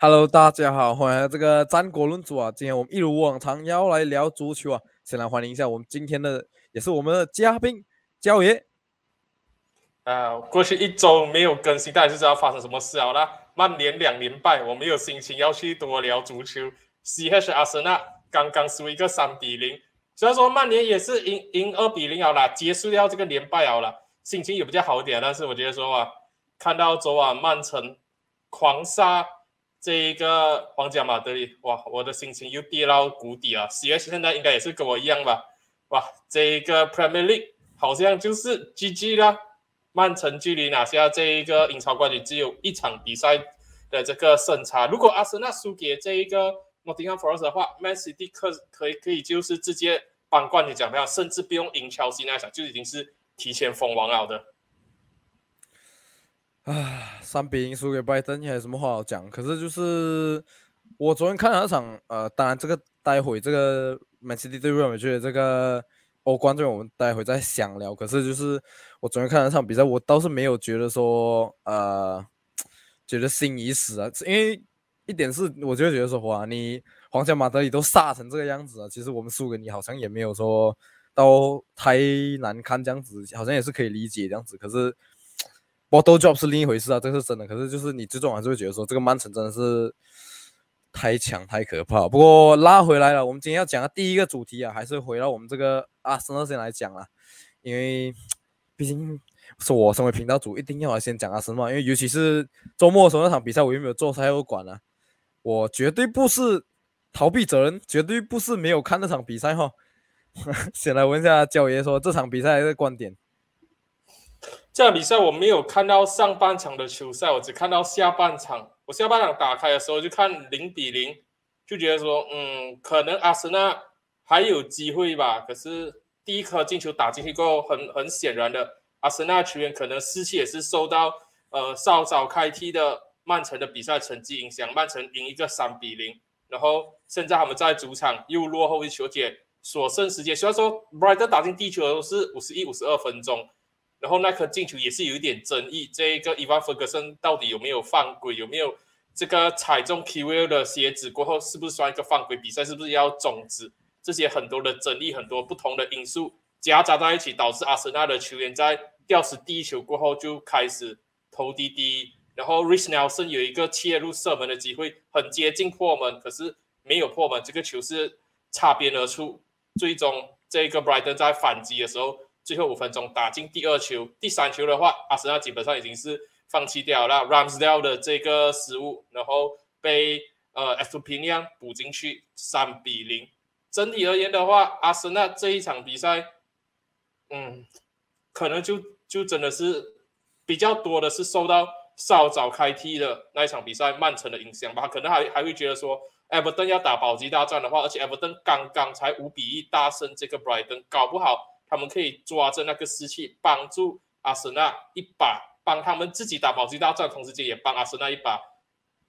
Hello，大家好，欢迎来到这个战国论足啊！今天我们一如往常要来聊足球啊！先来欢迎一下我们今天的，也是我们的嘉宾焦爷。啊，过去一周没有更新，大家就知道发生什么事了啦。曼联两连败，我没有心情要去多聊足球。C.H. 阿森纳刚刚输一个三比零，虽然说曼联也是赢赢二比零好了，结束掉这个连败好了，心情也比较好一点。但是我觉得说啊，看到昨晚曼城狂杀这一个皇家马德里，哇，我的心情又跌到谷底啊。C.H. 现在应该也是跟我一样吧？哇，这一个 Premier League 好像就是 GG 啦。曼城距离拿下这一个英超冠军只有一场比赛的这个胜差。如果阿森纳输给这一个 Nottingham Forest 的话，Man City 可可以可以就是直接帮冠军奖票，甚至不用赢切尔西那场，就已经是提前封王了的。啊，三比零输给拜登，你还有什么话好讲？可是就是我昨天看了那场，呃，当然这个待会这个 Man City 对 Real Madrid 这个。欧冠这我们待会再详聊。可是就是我昨天看那场比赛，我倒是没有觉得说呃，觉得心已死啊。因为一点是，我就觉得说哇，你皇家马德里都杀成这个样子了，其实我们输给你好像也没有说到太难堪这样子，好像也是可以理解这样子。可是 bottle job 是另一回事啊，这是真的。可是就是你最终还是会觉得说，这个曼城真的是。太强太可怕，不过拉回来了。我们今天要讲的第一个主题啊，还是回到我们这个阿森纳先来讲啊，因为 毕竟是我身为频道主，一定要先讲阿森纳，因为尤其是周末的时候那场比赛，我有没有做赛后管啊？我绝对不是逃避责任，绝对不是没有看那场比赛哈。先来问一下焦爷说这场比赛的观点。这场比赛我没有看到上半场的球赛，我只看到下半场。我下半场打开的时候就看零比零，就觉得说，嗯，可能阿森纳还有机会吧。可是第一颗进球打进去过后，很很显然的，阿森纳球员可能士气也是受到呃稍早开踢的曼城的比赛成绩影响，曼城赢一个三比零，然后现在他们在主场又落后一球，且所剩时间虽然说 Brighton 打进第一球是五十一、五十二分钟。然后那颗进球也是有一点争议，这一个伊万·弗格森到底有没有犯规？有没有这个踩中 k w i l 的鞋子过后，是不是算一个犯规？比赛是不是要终止？这些很多的争议，很多不同的因素夹杂在一起，导致阿森纳的球员在吊死第一球过后就开始投滴滴。然后 Rich Nelson 有一个切入射门的机会，很接近破门，可是没有破门，这个球是擦边而出。最终这个 Brighton 在反击的时候。最后五分钟打进第二球，第三球的话，阿森纳基本上已经是放弃掉了 Ramsdale 的这个失误，然后被呃 F P 量补进去三比零。整体而言的话，阿森纳这一场比赛，嗯，可能就就真的是比较多的是受到稍早开踢的那一场比赛曼城的影响吧，可能还还会觉得说，Everton 要打保级大战的话，而且 Everton 刚刚才五比一大胜这个 Brighton，搞不好。他们可以抓着那个士气，帮助阿森纳一把，帮他们自己打保级大战，同时间也帮阿森纳一把，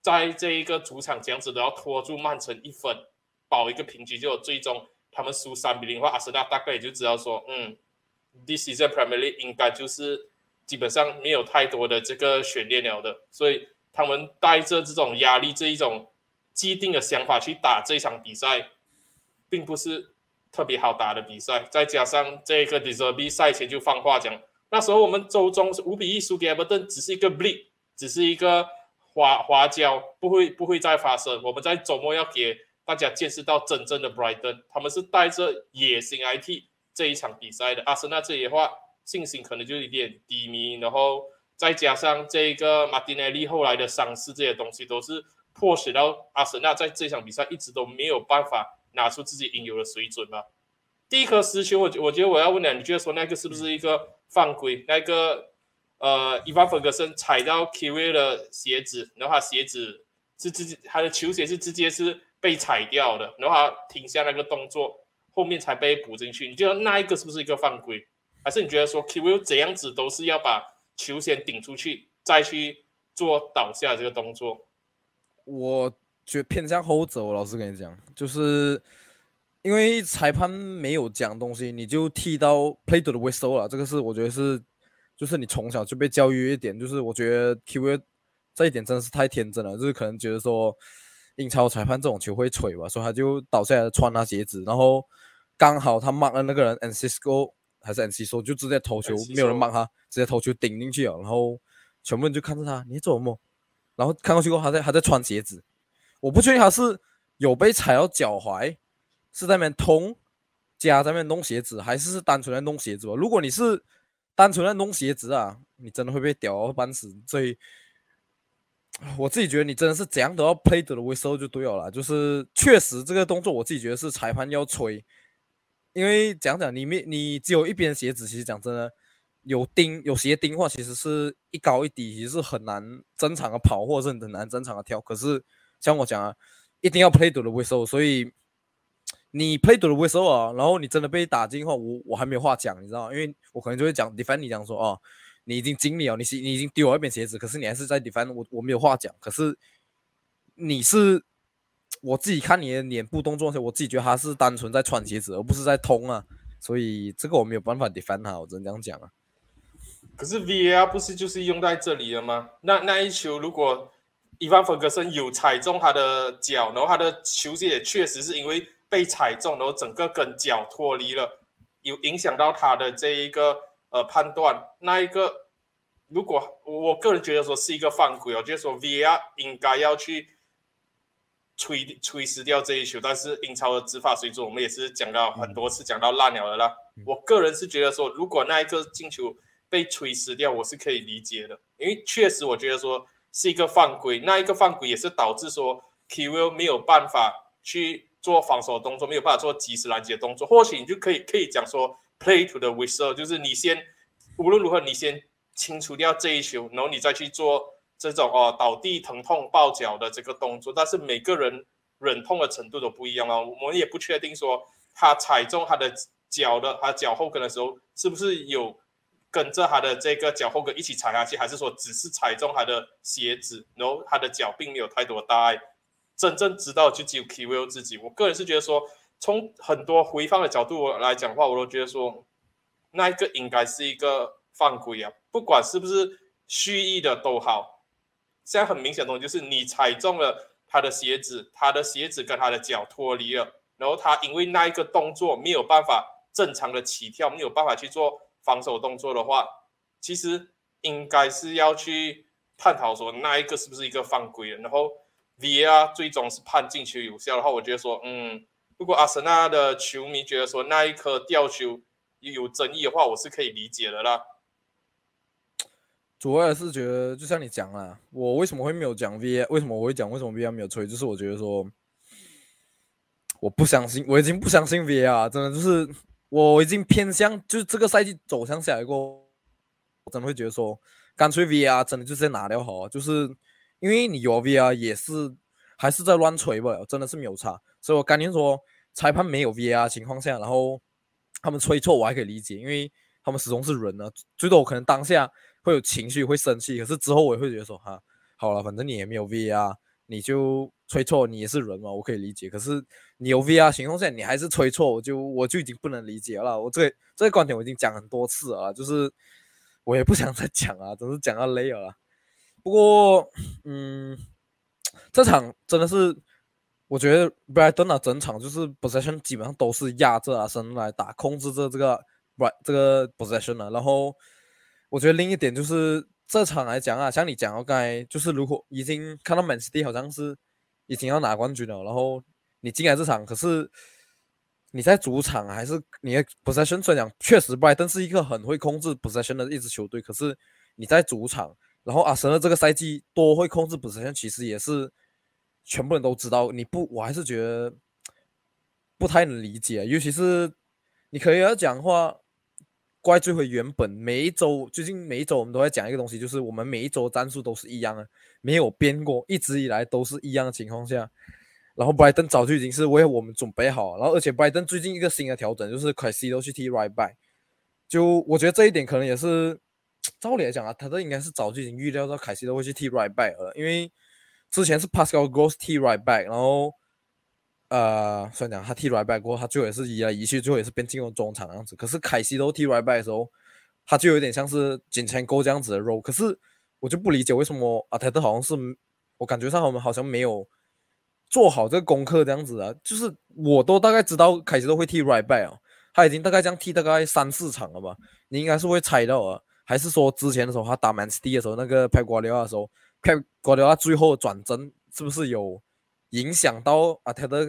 在这一个主场这样子都要拖住曼城一分，保一个平局。就最终他们输三比零的话，阿森纳大概也就知道说，嗯，this is a Premier League 应该就是基本上没有太多的这个悬念了的。所以他们带着这种压力，这一种既定的想法去打这场比赛，并不是。特别好打的比赛，再加上这个 d e s e r b 赛前就放话讲，那时候我们周中是五比一输给埃弗顿只是一个 bleed，只是一个滑滑跤，不会不会再发生。我们在周末要给大家见识到真正的 Brighton，他们是带着野心来踢这一场比赛的。阿森纳这里的话，信心可能就有点低迷，然后再加上这个马丁内利后来的伤势，这些东西都是迫使到阿森纳在这场比赛一直都没有办法。拿出自己应有的水准吧。第一颗失球，我我觉得我要问你，你觉得说那个是不是一个犯规？那个呃，伊万·弗格森踩到 k v 的鞋子，然后他鞋子是直接他的球鞋是直接是被踩掉的，然后他停下那个动作，后面才被补进去。你觉得那一个是不是一个犯规？还是你觉得说 k v 怎样子都是要把球先顶出去，再去做倒下这个动作？我。就偏向后者，我老实跟你讲，就是因为裁判没有讲东西，你就踢到 play to the whistle 了。这个是我觉得是，就是你从小就被教育一点，就是我觉得 Q 这一点真的是太天真了，就是可能觉得说英超裁判这种球会吹吧，所以他就倒下来穿他鞋子，然后刚好他 mark 了那个人 n c i s c o 还是 n c i s o 就直接投球，没有人 mark 他，直接投球顶进去了，然后全部人就看着他，你做什么？然后看过去过后，他在他在穿鞋子，我不确定他是有被踩到脚踝，是在那边痛，加在那边弄鞋子，还是是单纯在弄鞋子吧？如果你是单纯在弄鞋子啊，你真的会被屌到半死。所以我自己觉得你真的是怎样都要 play 的 whistle 就对了啦。就是确实这个动作，我自己觉得是裁判要吹，因为讲讲你没你只有一边鞋子，其实讲真的有钉有鞋钉的话，其实是一高一低，其实是很难正常的跑，或者是很难正常的跳。可是像我讲啊，一定要 play 的 whistle，所以。你 play 的 whistle 啊，然后你真的被打进的话，我我还没有话讲，你知道因为我可能就会讲 defend 你讲说哦，你已经尽力了，你你已经丢了一边鞋子，可是你还是在 defend 我，我没有话讲。可是你是我自己看你的脸部动作，我自己觉得他是单纯在穿鞋子，而不是在通啊，所以这个我没有办法 defend 他，我只能这样讲啊。可是 VAR 不是就是用在这里了吗？那那一球如果伊万弗格森有踩中他的脚，然后他的球鞋也确实是因为。被踩中，然后整个跟脚脱离了，有影响到他的这一个呃判断。那一个，如果我个人觉得说是一个犯规，我觉得说 VR 应该要去吹吹失掉这一球。但是英超的执法水准，我们也是讲到很多次，讲到烂了的啦。我个人是觉得说，如果那一个进球被吹失掉，我是可以理解的，因为确实我觉得说是一个犯规。那一个犯规也是导致说 Kwill 没有办法去。做防守动作没有办法做及时拦截动作，或许你就可以可以讲说 play to the whistle，就是你先无论如何你先清除掉这一球，然后你再去做这种哦倒地疼痛抱脚的这个动作。但是每个人忍痛的程度都不一样啊，我们也不确定说他踩中他的脚的他脚后跟的时候是不是有跟着他的这个脚后跟一起踩下去，还是说只是踩中他的鞋子，然后他的脚并没有太多大碍。真正知道就只有 k w i l 自己。我个人是觉得说，从很多回放的角度来讲话，我都觉得说，那一个应该是一个犯规啊，不管是不是蓄意的都好。现在很明显的东西就是，你踩中了他的鞋子，他的鞋子跟他的脚脱离了，然后他因为那一个动作没有办法正常的起跳，没有办法去做防守动作的话，其实应该是要去探讨说，那一个是不是一个犯规然后。VAR 最终是判进球有效的话，我觉得说，嗯，如果阿森纳的球迷觉得说那一颗吊球有争议的话，我是可以理解的啦。主要是觉得，就像你讲啊，我为什么会没有讲 VAR？为什么我会讲为什么 VAR 没有吹？就是我觉得说，我不相信，我已经不相信 VAR，真的就是我已经偏向，就是这个赛季走向下来过，我真的会觉得说，干脆 VR 真的就是拿掉好，就是。因为你有 VR 也是还是在乱吹吧，真的是没有差，所以我赶紧说裁判没有 VR 情况下，然后他们吹错我还可以理解，因为他们始终是人啊，最多我可能当下会有情绪会生气，可是之后我也会觉得说哈，好了，反正你也没有 VR，你就吹错，你也是人嘛，我可以理解。可是你有 VR 情况下你还是吹错，我就我就已经不能理解了。我这这个观点我已经讲很多次了，就是我也不想再讲啊，真是讲到累了。不过，嗯，这场真的是，我觉得 Brighton 啊，整场就是 possession 基本上都是压着阿森来打，控制着这个 Bright 这个 possession 啊。然后，我觉得另一点就是这场来讲啊，像你讲我刚才，就是如果已经看到 Man City 好像是已经要拿冠军了，然后你进来这场，可是你在主场还是你的 possession 虽然讲确实败，但是一个很会控制 possession 的一支球队，可是你在主场。然后阿森纳这个赛季多会控制补时线，其实也是全部人都知道。你不，我还是觉得不太能理解。尤其是你可以要讲话，怪罪回原本每一周，最近每一周我们都在讲一个东西，就是我们每一周战术都是一样的，没有变过，一直以来都是一样的情况下。然后拜登早就已经是为我们准备好，然后而且拜登最近一个新的调整就是凯西都去踢 right back，就我觉得这一点可能也是。照理来讲啊，他这应该是早就已经预料到凯西都会去踢 right back 了，因为之前是 Pascal Gross 踢 right back，然后呃，虽然讲他踢 right back 过，他最后也是移来移去，最后也是变进入中场样子。可是凯西都踢 right back 的时候，他就有点像是锦城沟这样子的 role。可是我就不理解为什么阿泰特好像是我感觉上我们好像没有做好这个功课这样子啊，就是我都大概知道凯西都会踢 right back 啊，他已经大概这样踢大概三四场了吧，你应该是会猜到啊，还是说之前的时候他打 Man City 的时候那个拍瓜迪奥的时候，拍瓜迪奥最后转正是不是有影响到阿泰德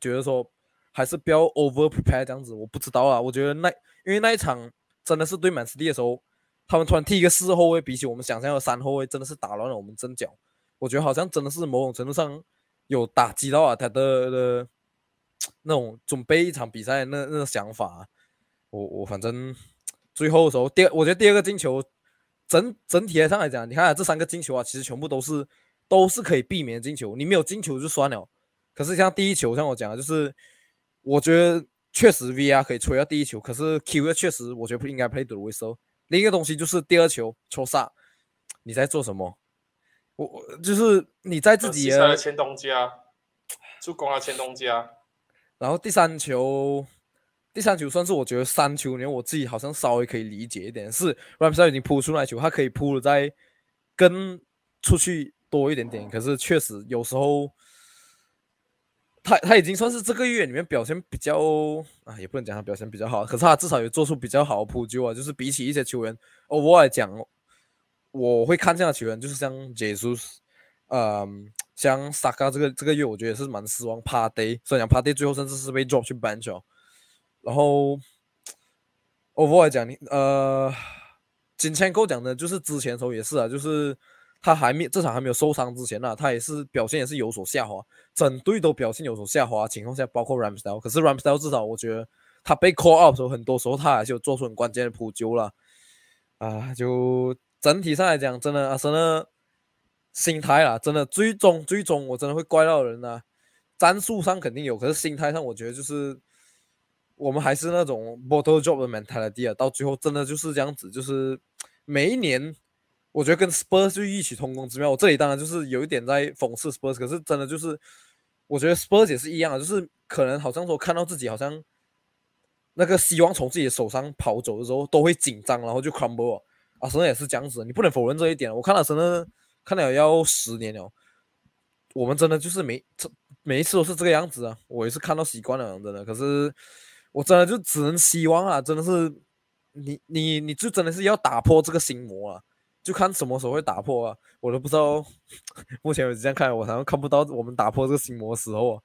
觉得说还是不要 over prepare 这样子，我不知道啊，我觉得那因为那一场真的是对满斯蒂的时候。他们突然踢一个四后卫，比起我们想象的三后卫，真的是打乱了我们阵脚。我觉得好像真的是某种程度上有打击到啊他的的那种准备一场比赛那那个想法。我我反正最后的时候，第我觉得第二个进球整整体上来讲，你看这三个进球啊，其实全部都是都是可以避免进球。你没有进球就算了，可是像第一球，像我讲的，就是我觉得确实 VR 可以吹到第一球，可是 Q 确实我觉得不应该 play the whistle。另一个东西就是第二球抽杀，你在做什么？我我就是你在自己的前东家助攻啊，前东家。然后第三球，第三球算是我觉得三球里面我自己好像稍微可以理解一点，是 Ramsey 已经扑出来球，他可以扑的再跟出去多一点点。可是确实有时候。他他已经算是这个月里面表现比较啊，也不能讲他表现比较好，可是他至少有做出比较好的扑救啊。就是比起一些球员，哦，我来讲，我会看这样的球员，就是像 Jesus，嗯，像 Saka 这个这个月，我觉得也是蛮失望。Party 虽然 Party 最后甚至是被 drop 去 bench 哦。然后，我来讲你呃，金钱够讲的，就是之前时候也是啊，就是。他还没这场还没有受伤之前呢，他也是表现也是有所下滑，整队都表现有所下滑情况下，包括 Ramsdale。可是 Ramsdale 至少我觉得他被 call out 时候，很多时候他还是有做出很关键的扑救了。啊，就整体上来讲，真的阿森纳心态啦，真的最终最终我真的会怪到人呐。战术上肯定有，可是心态上我觉得就是我们还是那种 bottle job 的 mentality 啊，到最后真的就是这样子，就是每一年。我觉得跟 Spurs 就异曲同工之妙。我这里当然就是有一点在讽刺 Spurs，可是真的就是，我觉得 Spurs 也是一样，就是可能好像说看到自己好像那个希望从自己的手上跑走的时候，都会紧张，然后就 crumble。啊，神也是这样子，你不能否认这一点。我看了神的，看了要十年了，我们真的就是每这每一次都是这个样子啊。我也是看到习惯了，真的。可是我真的就只能希望啊，真的是你你你就真的是要打破这个心魔啊。就看什么时候会打破啊！我都不知道，目前为止这样看，我好像看不到我们打破这个心魔时候啊。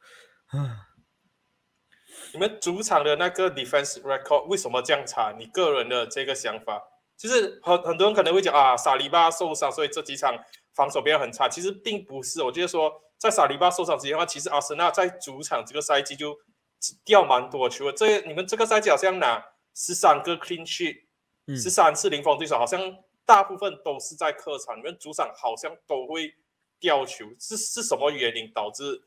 你们主场的那个 defense record 为什么这样差？你个人的这个想法，就是很很多人可能会讲啊，萨利巴受伤，所以这几场防守变得很差。其实并不是，我觉得说在萨利巴受伤之前的话，其实阿森纳在主场这个赛季就掉蛮多球。这你们这个赛季好像拿十三个 clean sheet，十三次零封对手，好像。大部分都是在客场，你们主场好像都会掉球，是是什么原因导致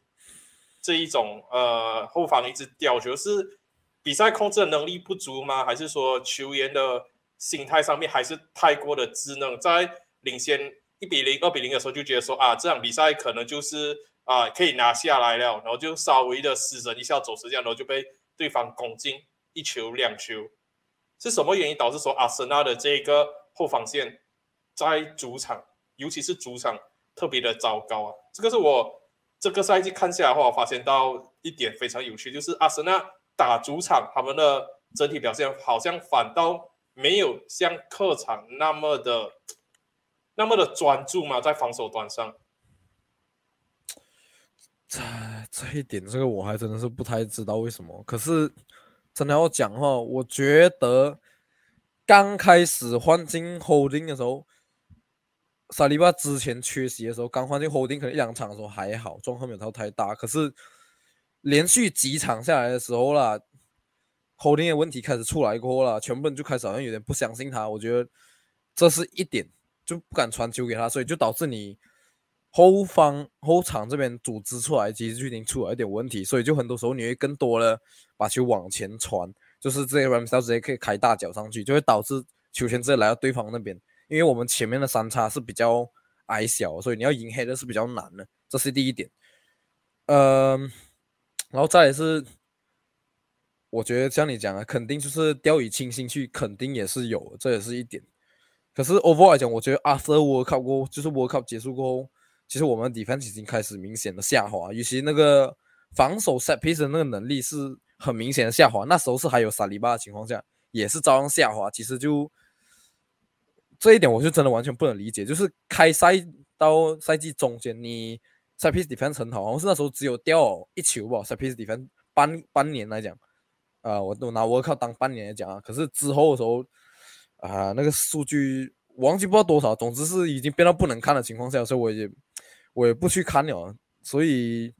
这一种呃后防一直掉球？是比赛控制能力不足吗？还是说球员的心态上面还是太过的稚嫩？在领先一比零、二比零的时候就觉得说啊，这场比赛可能就是啊可以拿下来了，然后就稍微的失神一下走时间，然后就被对方攻进一球两球，是什么原因导致说阿森纳的这个？后防线在主场，尤其是主场特别的糟糕啊！这个是我这个赛季看下来的话，我发现到一点非常有趣，就是阿森纳打主场，他们的整体表现好像反倒没有像客场那么的那么的专注嘛，在防守端上。这这一点，这个我还真的是不太知道为什么。可是真的要讲话，我觉得。刚开始换进 Holding 的时候，萨利巴之前缺席的时候，刚换进 Holding 可能一两场的时候还好，状况没有太大。可是连续几场下来的时候啦，Holding 的问题开始出来过后了，全部人就开始好像有点不相信他。我觉得这是一点，就不敢传球给他，所以就导致你后方后场这边组织出来，其实就已经出了一点问题，所以就很多时候你会更多的把球往前传。就是这些 Rams 直接可以开大脚上去，就会导致球权直接来到对方那边。因为我们前面的三叉是比较矮小，所以你要赢黑的是比较难的，这是第一点。嗯，然后再是，我觉得像你讲的，肯定就是掉以轻心去，肯定也是有，这也是一点。可是 overall 来讲，我觉得 after World Cup 过，就是 World Cup 结束过后，其实我们 defense 已经开始明显的下滑，尤其那个防守 set piece 的那个能力是很明显的下滑。那时候是还有萨利巴的情况下，也是照样下滑。其实就这一点，我就真的完全不能理解。就是开赛到赛季中间，你 set piece defense 很好，好像是那时候只有掉一球吧，set piece defense 半半年来讲。啊，我都拿 World Cup 当半年来讲啊，可是之后的时候，啊，那个数据我忘记不知道多少，总之是已经变到不能看的情况下，所以我也我也不去看了。所以，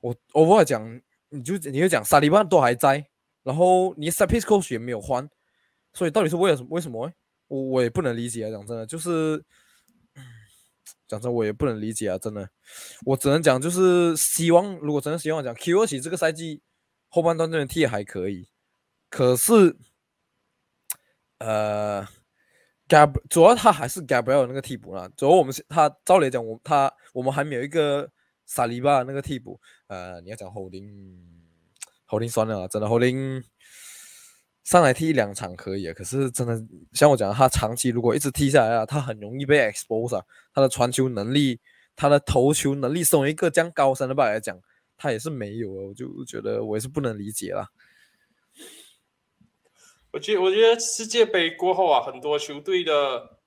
我我不会讲，你就你就讲沙利巴都还在，然后你 s a p i s c o 也没有换，所以到底是为了什么？为什么？我我也不能理解啊！讲真的，就是 讲真，我也不能理解啊！真的，我只能讲就是希望，如果真的希望讲 Q 二期这个赛季。后半段这边踢还可以，可是，呃，Gab 主要他还是 Gabriel 那个替补啦。主要我们他照理讲，我他我们还没有一个萨利巴那个替补。呃，你要讲后林，后林算了，真的后林上来踢一两场可以啊。可是真的像我讲，他长期如果一直踢下来啊，他很容易被 expose 啊。他的传球能力，他的投球能力，从一个这样高三的吧来讲。他也是没有啊，我就觉得我也是不能理解了。我觉得我觉得世界杯过后啊，很多球队的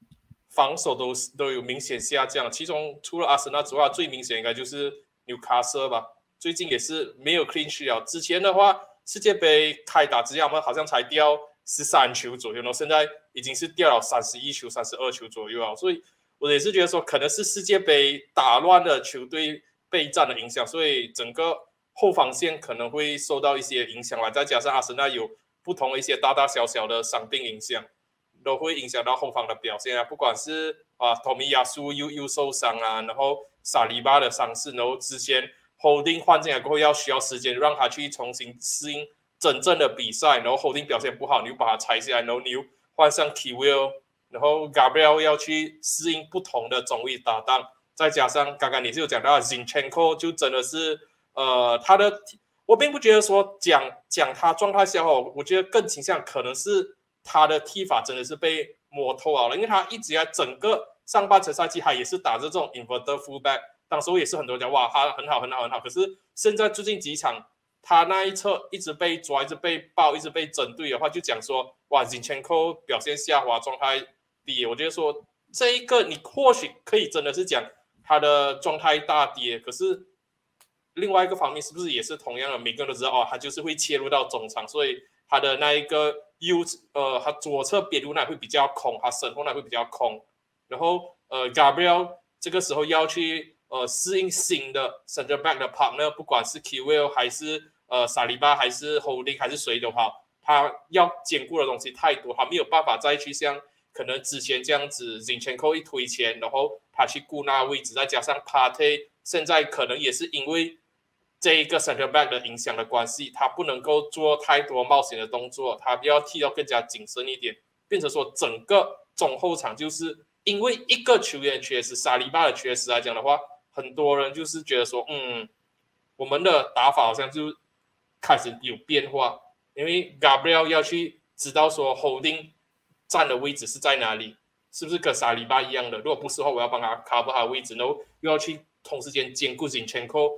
防守都都有明显下降。其中除了阿森纳之外，最明显应该就是纽卡斯吧。最近也是没有 clean sheet 之前的话，世界杯开打之前，我们好像才掉十三球左右，然后现在已经是掉了三十一球、三十二球左右啊。所以我也是觉得说，可能是世界杯打乱了球队。备战的影响，所以整个后防线可能会受到一些影响了。再加上阿森纳有不同的一些大大小小的伤病影响，都会影响到后方的表现啊。不管是啊，托米亚苏又又受伤啊，然后萨利巴的伤势，然后之前 Holding 换进来过后要需要时间让他去重新适应真正的比赛，然后 Holding 表现不好，你又把他拆下来，然后你又换上 Kiwil，然后 Gabriel 要去适应不同的中卫搭档。再加上刚刚你是有讲到 Zinchenko，就真的是呃，他的我并不觉得说讲讲他状态下哦，我觉得更倾向可能是他的踢法真的是被摸透了，因为他一直在整个上半程赛季他也是打着这种 inverted fullback，当时也是很多人讲哇他很好很好很好，可是现在最近几场他那一侧一直被抓，一直被爆，一直被针对的话，就讲说哇金钱扣表现下滑，状态低，我觉得说这一个你或许可以真的是讲。他的状态大跌，可是另外一个方面是不是也是同样的？每个人都知道哦，他就是会切入到中场，所以他的那一个右呃，他左侧边路那会比较空，他身后那会比较空。然后呃，Gabriel 这个时候要去呃适应新的 center back 的 partner，不管是 Kiwill 还是呃萨利巴还是 Holding 还是谁的话，他要兼顾的东西太多，他没有办法再去像。可能之前这样子，Zinchenko 一推前，然后他去顾那位置，再加上 Party，现在可能也是因为这一个 central back 的影响的关系，他不能够做太多冒险的动作，他要踢到更加谨慎一点，变成说整个中后场就是因为一个球员缺失，沙利巴的缺失来讲的话，很多人就是觉得说，嗯，我们的打法好像就开始有变化，因为 Gabriel 要去知道说 Holding。站的位置是在哪里？是不是跟沙利巴一样的？如果不是的话，我要帮他 cover 他的位置，然后又要去同时间兼顾进前扣，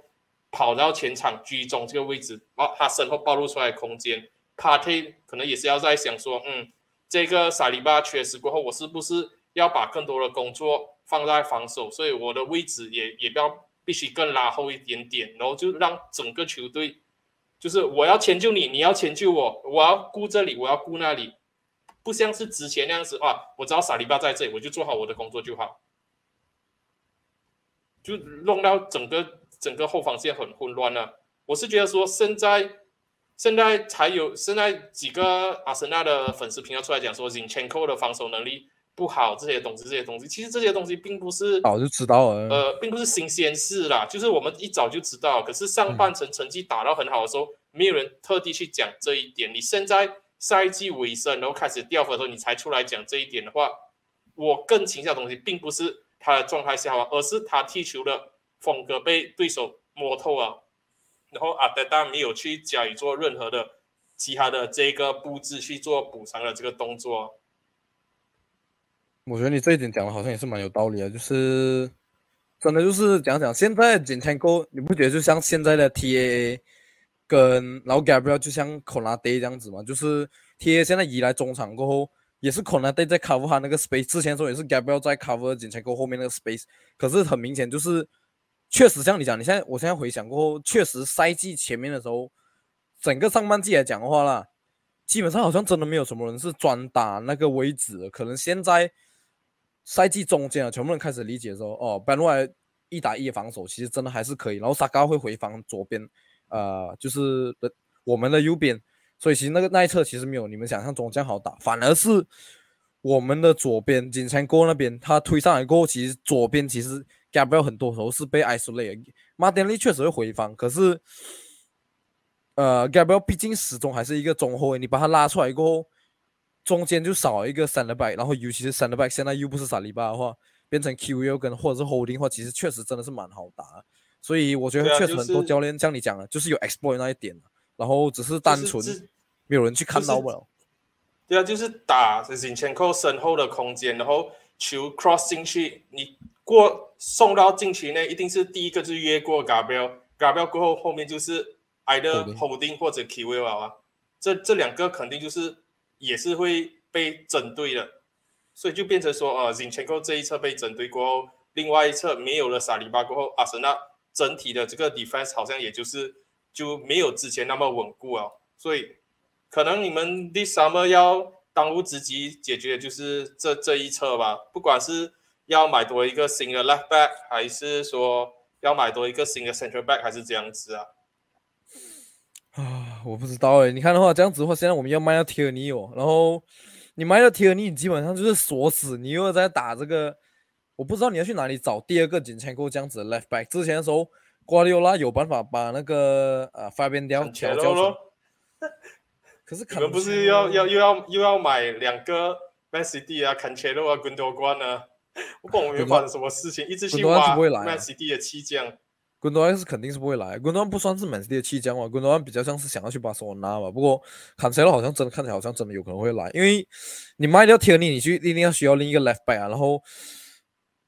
跑到前场居中这个位置，哦，他身后暴露出来的空间，Party 可能也是要在想说，嗯，这个萨利巴缺失过后，我是不是要把更多的工作放在防守？所以我的位置也也要必须更拉后一点点，然后就让整个球队，就是我要迁就你，你要迁就我，我要顾这里，我要顾那里。不像是之前那样子啊，我知道萨利巴在这里，我就做好我的工作就好，就弄到整个整个后防线很混乱了。我是觉得说，现在现在才有现在几个阿森纳的粉丝频道出来讲说，Zinchenko 的防守能力不好，这些东西这些东西，其实这些东西并不是早就知道了，呃，并不是新鲜事啦，就是我们一早就知道。可是上半程成绩打到很好的时候，没有人特地去讲这一点。你现在。赛季尾声，然后开始掉分的时候，你才出来讲这一点的话，我更倾向的东西，并不是他的状态下滑，而是他踢球的风格被对手摸透了。然后阿德达没有去加以做任何的其他的这个布置去做补偿的这个动作。我觉得你这一点讲的好像也是蛮有道理的，就是真的就是讲讲现在金钱沟，你不觉得就像现在的 TAA 跟然后 Gabriel 就像 Konate 这样子嘛？就是 TAA 现在移来中场过后，也是 Konate 在 cover 他那个 space，之前说也是 Gabriel 在 cover 金钱沟后面那个 space，可是很明显就是确实像你讲，你现在我现在回想过后，确实赛季前面的时候，整个上半季来讲的话啦，基本上好像真的没有什么人是专打那个位置，可能现在。赛季中间啊，全部人开始理解说，哦，班外一打一防守其实真的还是可以。然后萨嘎会回防左边，呃，就是的我们的右边，所以其实那个那一侧其实没有你们想象中这样好打，反而是我们的左边金钱沟那边他推上来过后，其实左边其实 Gabriel 很多时候是被 isolate，马丁利确实会回防，可是呃 Gabriel 毕竟始终还是一个中后卫，你把他拉出来过后。中间就少一个 center back，然后尤其是 center back 现在又不是萨利巴的话，变成 QU 跟或者是 holding 的话，其实确实真的是蛮好打。所以我觉得确实很多教练像你讲的，就是有 exploit 那一点，然后只是单纯没有人去看到了。对啊，就是打进前扣身后的空间，然后球 cross 进去，你过送到禁区内，一定是第一个是越过 Gabriel，Gabriel 过后后面就是 either holding 或者 QU 啊，这这两个肯定就是。也是会被针对的，所以就变成说，呃，Zinchenko 这一侧被针对过后，另外一侧没有了萨利巴过后，阿森纳整体的这个 defense 好像也就是就没有之前那么稳固啊。所以可能你们 this summer 要当务之急解决的就是这这一侧吧，不管是要买多一个新的 left back，还是说要买多一个新的 central back，还是这样子啊。啊，我不知道哎。你看的话，这样子的话，现在我们要卖掉提尔尼哦。然后你卖掉提尔尼，你基本上就是锁死。你又在打这个，我不知道你要去哪里找第二个金钱够这样子的 left back。之前的时候，瓜迪奥拉有办法把那个呃发边掉调教出。可是你们不是要要又要又要买两个 Man City 啊，坎切洛啊，我不懂没发生什么事情，一直去挖 Man City 的弃将。滚多安是肯定是不会来，滚多安不算是满 City 的弃将嘛，滚多安比较像是想要去把手拿嘛。不过坎塞洛好像真的看起来好像真的有可能会来，因为你卖掉 Tierney，你去一定要需要另一个 left back 啊。然后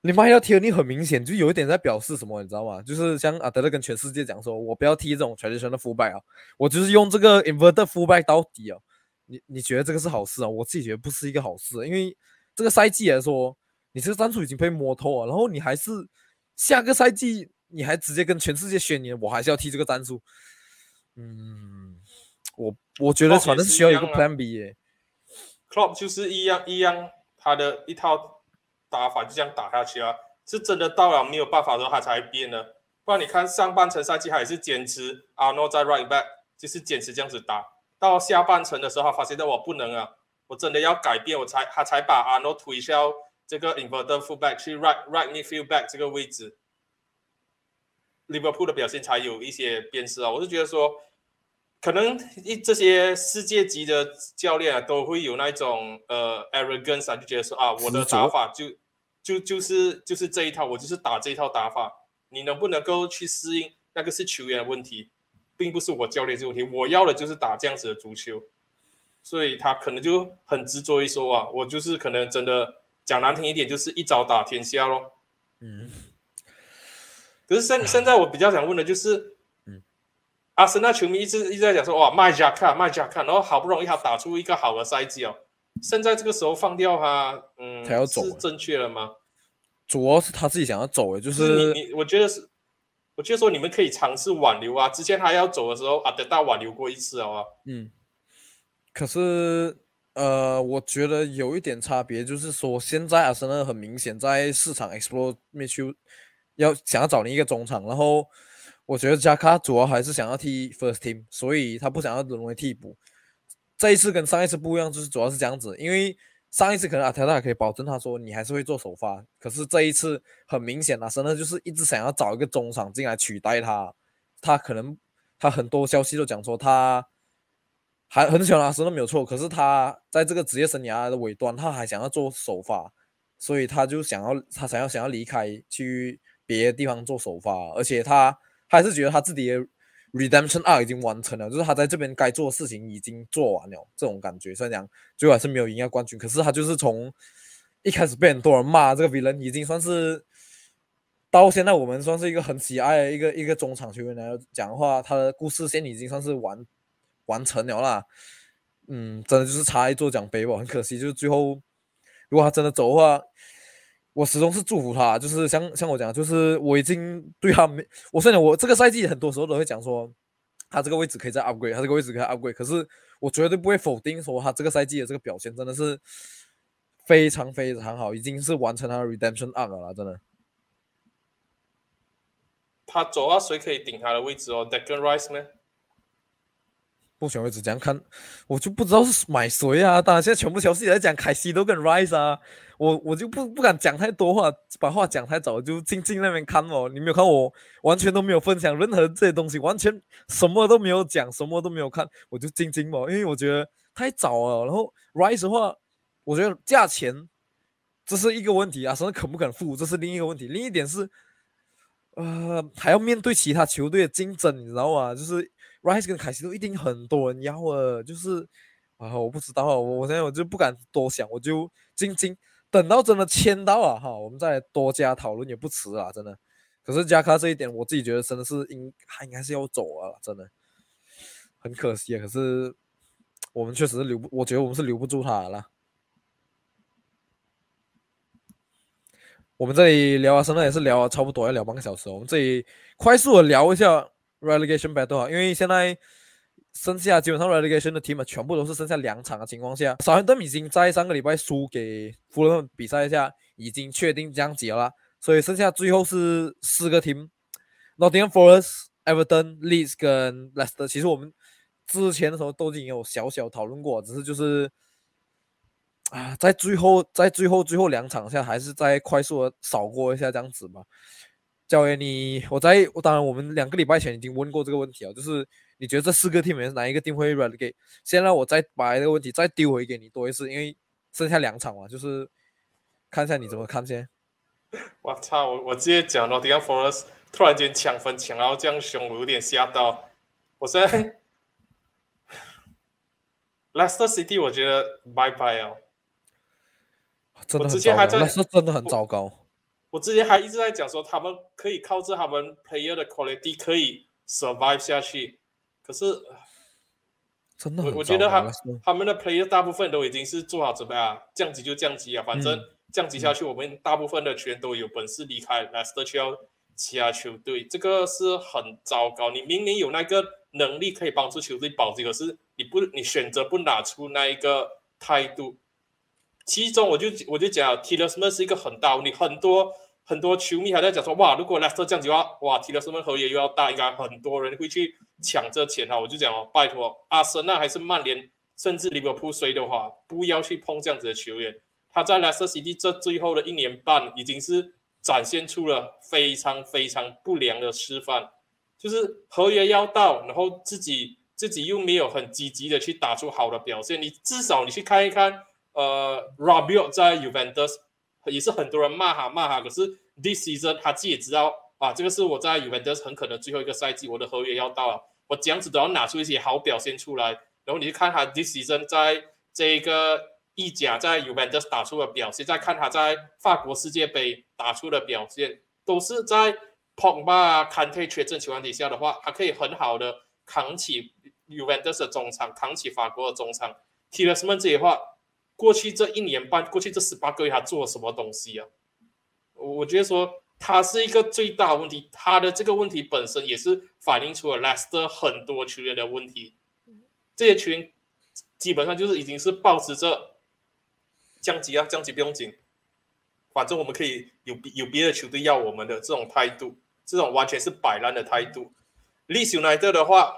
你卖掉 Tierney，很明显就有一点在表示什么，你知道吗？就是像阿德勒跟全世界讲说，我不要踢这种 traditional 的 fullback 啊，我就是用这个 inverted fullback 到底啊。你你觉得这个是好事啊？我自己觉得不是一个好事，因为这个赛季来说，你这个战术已经被摸透了，然后你还是下个赛季。你还直接跟全世界宣言，我还是要踢这个战术。嗯，我我觉得反正需要一个 Plan B 耶。Club 就是一样一样，他的一套打法就这样打下去啊，是真的到了没有办法的时候他才变的。不然你看上半程赛季还是坚持阿诺在 Right Back，就是坚持这样子打。到下半程的时候，他发现到我不能啊，我真的要改变，我才他才把阿诺推销这个 Inverted Fullback 去 Right Right Midfield Back 这个位置。Liverpool 的表现才有一些变势啊！我是觉得说，可能一这些世界级的教练啊，都会有那种呃 arrogance 啊，就觉得说啊，我的打法就就就是就是这一套，我就是打这一套打法，你能不能够去适应，那个是球员的问题，并不是我教练这个问题。我要的就是打这样子的足球，所以他可能就很执着于说啊，我就是可能真的讲难听一点，就是一招打天下咯。嗯。可是现现在我比较想问的就是，嗯，阿森纳球迷一直一直在讲说，哇，卖加卡，卖加卡，然后好不容易他打出一个好的赛季哦，现在这个时候放掉他，嗯，他要走是正确了吗？主要是他自己想要走诶，就是你你，我觉得是，我觉得说你们可以尝试挽留啊，之前他要走的时候，阿德大挽留过一次哦，嗯，可是呃，我觉得有一点差别，就是说现在阿森纳很明显在市场 explore 没去。要想要找另一个中场，然后我觉得加卡主要还是想要踢 first team，所以他不想要沦为替补。这一次跟上一次不一样，就是主要是这样子，因为上一次可能阿泰达可以保证他说你还是会做首发，可是这一次很明显啊，真的就是一直想要找一个中场进来取代他。他可能他很多消息都讲说他还很喜欢阿森纳没有错，可是他在这个职业生涯的尾端，他还想要做首发，所以他就想要他想要想要离开去。别的地方做首发，而且他还是觉得他自己的 redemption 二已经完成了，就是他在这边该做的事情已经做完了，这种感觉。虽然讲最后还是没有赢下冠军，可是他就是从一开始被很多人骂，这个 villain 已经算是到现在我们算是一个很喜爱的一个一个中场球员来讲的话，他的故事线已经算是完完成了啦。嗯，真的就是差一座奖杯吧，很可惜，就是最后如果他真的走的话，我始终是祝福他。就是像像我讲，就是我已经对他没，我虽然我这个赛季很多时候都会讲说，他这个位置可以再 upgrade，他这个位置可以 upgrade，可是我绝对不会否定说他这个赛季的这个表现真的是非常非常好，已经是完成他的 redemption arc 了，真的。他走啊，谁可以顶他的位置哦？Declan Rice 吗？目前为止这样看，我就不知道是买谁啊。当然，现在全部消息也在讲凯西都跟 Rise 啊，我我就不不敢讲太多话，把话讲太早，就静静那边看哦。你没有看我，完全都没有分享任何这些东西，完全什么都没有讲，什么都没有看，我就静静哦，因为我觉得太早了。然后 Rise 的话，我觉得价钱这是一个问题啊，甚至肯不肯付这是另一个问题。另一点是，呃，还要面对其他球队的竞争，你知道吗？就是。Rice 跟凯西都一定很多人要啊，就是啊，我不知道啊，我我现在我就不敢多想，我就静静等到真的签到了哈，我们再多加讨论也不迟啊，真的。可是加卡这一点，我自己觉得真的是应他应该是要走啊，真的很可惜啊。可是我们确实是留不，我觉得我们是留不住他了。我们这里聊啊，现在也是聊啊差不多要聊半个小时，我们这里快速的聊一下。Relegation battle 啊，因为现在剩下基本上 relegation 的 team 全部都是剩下两场的情况下，少亨顿已经在上个礼拜输给富勒比赛下已经确定降级了，所以剩下最后是四个 team：Nottingham Forest、Everton、Leeds 跟 Leicester。其实我们之前的时候都已经有小小讨论过，只是就是啊，在最后在最后最后两场下，还是再快速的扫过一下这样子吧。教练，你我在我当然我们两个礼拜前已经问过这个问题了，就是你觉得这四个 team 里面哪一个 team 会 relegate？现在我再把这个问题再丢回给你多一次，因为剩下两场嘛，就是看一下你怎么看先。我操，我我直接讲了，Nottingham Forest 突然间抢分抢到这样凶，我有点吓到。我现在 Leicester City 我觉得拜拜哦，真的很糟糕，那是真的很糟糕。我之前还一直在讲说，他们可以靠着他们 player 的 quality 可以 survive 下去，可是真的，我我觉得他他们的 player 大部分都已经是做好准备啊，降级就降级啊，反正降级下去，我们大部分的球员都有本事离开，Leicester 去要其他球队，这个是很糟糕。你明明有那个能力可以帮助球队保级，可是你不你选择不拿出那一个态度。其中我就我就讲 t i l e r s m a n 是一个很大问题，很多很多球迷还在讲说，哇，如果 Leicester 降级的话，哇提了什么合约又要大，应该很多人会去抢这钱哈。我就讲哦，拜托，阿森纳还是曼联，甚至利物浦谁的话，不要去碰这样子的球员。他在 Leicester City 这最后的一年半，已经是展现出了非常非常不良的示范，就是合约要到，然后自己自己又没有很积极的去打出好的表现。你至少你去看一看。呃，Rabio 在 Juventus 也是很多人骂他骂他，可是 this season 他自己也知道啊，这个是我在 Juventus 很可能最后一个赛季，我的合约要到了，我这样子都要拿出一些好表现出来。然后你去看他 this season 在这个意甲在 Juventus 打出的表现，再看他在法国世界杯打出的表现，都是在 Pogba、Kante 缺阵情况底下的话，他可以很好的扛起 Juventus 的中场，扛起法国的中场。t i l e s m a n 这些话。过去这一年半，过去这十八个月，他做了什么东西啊？我觉得说他是一个最大的问题，他的这个问题本身也是反映出了 Leicester 很多球员的问题。这些球员基本上就是已经是保持着降级啊，降级不用紧，反正我们可以有有别的球队要我们的这种态度，这种完全是摆烂的态度。利兹莱特的话，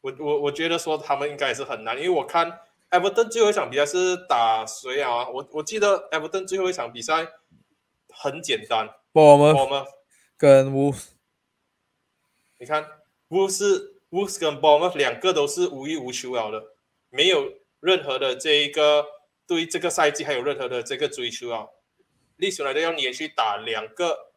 我我我觉得说他们应该也是很难，因为我看。Everton 最后一场比赛是打谁啊？我我记得 Everton 最后一场比赛很简单，我们我们跟 Wolves，你看 Wolves Wolves 跟 Bournemouth 两个都是无欲无求了的，没有任何的这一个对这个赛季还有任何的这个追求啊。历史来的要连续打两个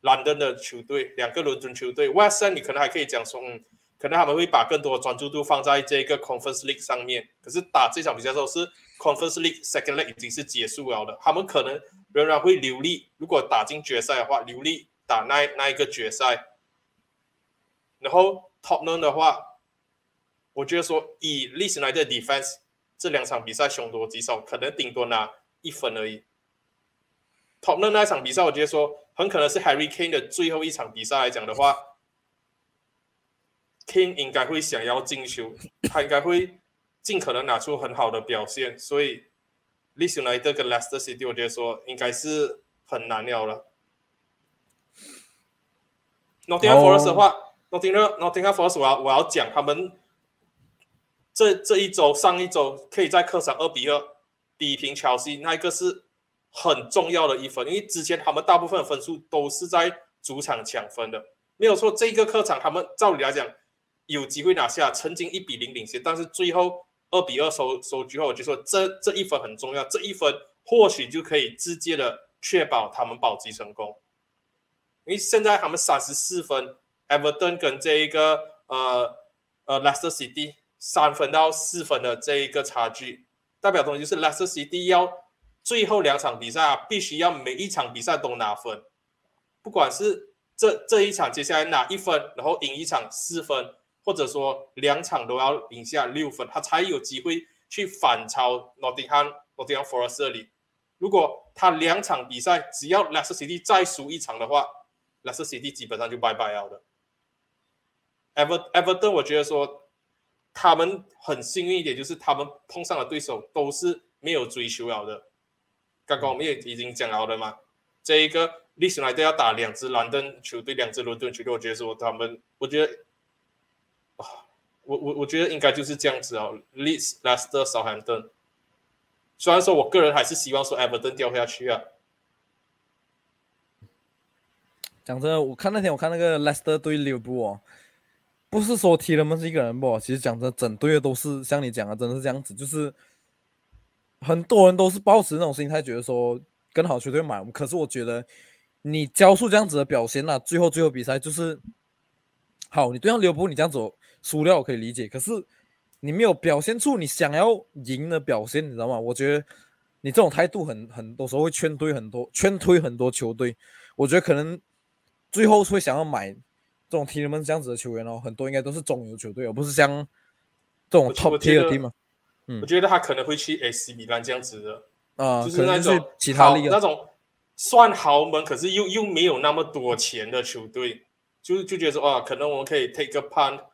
兰登的球队，两个伦敦球队，West End 你可能还可以讲说，嗯。可能他们会把更多的专注度放在这个 Conference League 上面，可是打这场比赛的时候是 Conference League Second Leg 已经是结束了的，他们可能仍然会留力，如果打进决赛的话，留力打那那一个决赛。然后 Topman 的话，我觉得说以历史来的 Defense 这两场比赛凶多吉少，可能顶多拿一分而已。Topman 那场比赛，我觉得说很可能是 Harry Kane 的最后一场比赛来讲的话，Kane 应该会想要进球，他应该会。尽可能拿出很好的表现，所以历史来这个 Leicester City，我觉得说应该是很难了了。Nottingham Forest 的话，Nottingham Nottingham Forest，我要我要讲他们这这一周上一周可以在客场二比二逼平乔西，那一个是很重要的一分，因为之前他们大部分分数都是在主场抢分的，没有错。这个客场他们照理来讲有机会拿下，曾经一比零领先，但是最后。二比二收收局后，我就说这这一分很重要，这一分或许就可以直接的确保他们保级成功。因为现在他们三十四分，Everton 跟这一个呃呃 Leicester City 三分到四分的这一个差距，代表东西就是 Leicester City 要最后两场比赛啊，必须要每一场比赛都拿分，不管是这这一场接下来拿一分，然后赢一场四分。或者说两场都要赢下六分，他才有机会去反超 Nottingham Nottingham Forest 这里。如果他两场比赛只要 Leicester City 再输一场的话，Leicester City 基本上就拜拜了的。Ever Everton 我觉得说他们很幸运一点，就是他们碰上的对手都是没有追求了的。刚刚我们也已经讲了的嘛，这一个历史来都要打两支兰登球队，两支伦敦球队，我觉得说他们，我觉得。啊我我我觉得应该就是这样子哦，Leeds、Leicester、Southampton。虽然说我个人还是希望说 Everton 掉下去啊。讲真的，我看那天我看那个 Leicester 对利物浦哦，不是说踢他们是一个人不，其实讲真，整队的都是像你讲的，真的是这样子，就是很多人都是抱持那种心态，觉得说更好球队买。可是我觉得你交出这样子的表现那最后最后比赛就是好，你对上利物浦，你这样走。输掉我可以理解，可是你没有表现出你想要赢的表现，你知道吗？我觉得你这种态度很很多时候会劝退很多劝退很多球队。我觉得可能最后会想要买这种 T 们这样子的球员哦，很多应该都是中游球队，而不是像这种 Top Tier 的 team。嗯，我觉得他可能会去 AC 米兰这样子的啊，就是那种其他那种算豪门，可是又又没有那么多钱的球队，就就觉得说啊，可能我们可以 take a punt。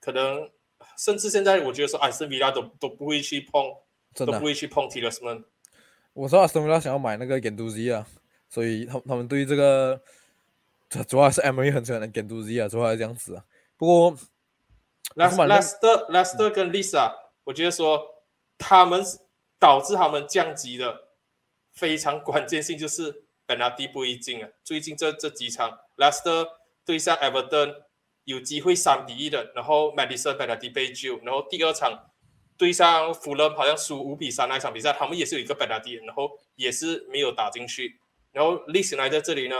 可能甚至现在，我觉得说阿森维拉都都不会去碰，都不会去碰 t i l e s m a n 我说阿森维拉想要买那个 Genduzi 啊，所以他他们对于这个主要是 Emery 很喜欢的 Genduzi 啊，主要是这样子啊。不过，Lester Lester 跟 Lisa，我觉得说他们导致他们降级的非常关键性就是本拉蒂不一进啊。最近这这几场，Lester 对上 Everton。有机会三比一的，然后 Madison 被他踢被救，然后第二场对上弗勒好像输五比三那一场比赛，他们也是有一个 penalty，然后也是没有打进去。然后历史来在这里呢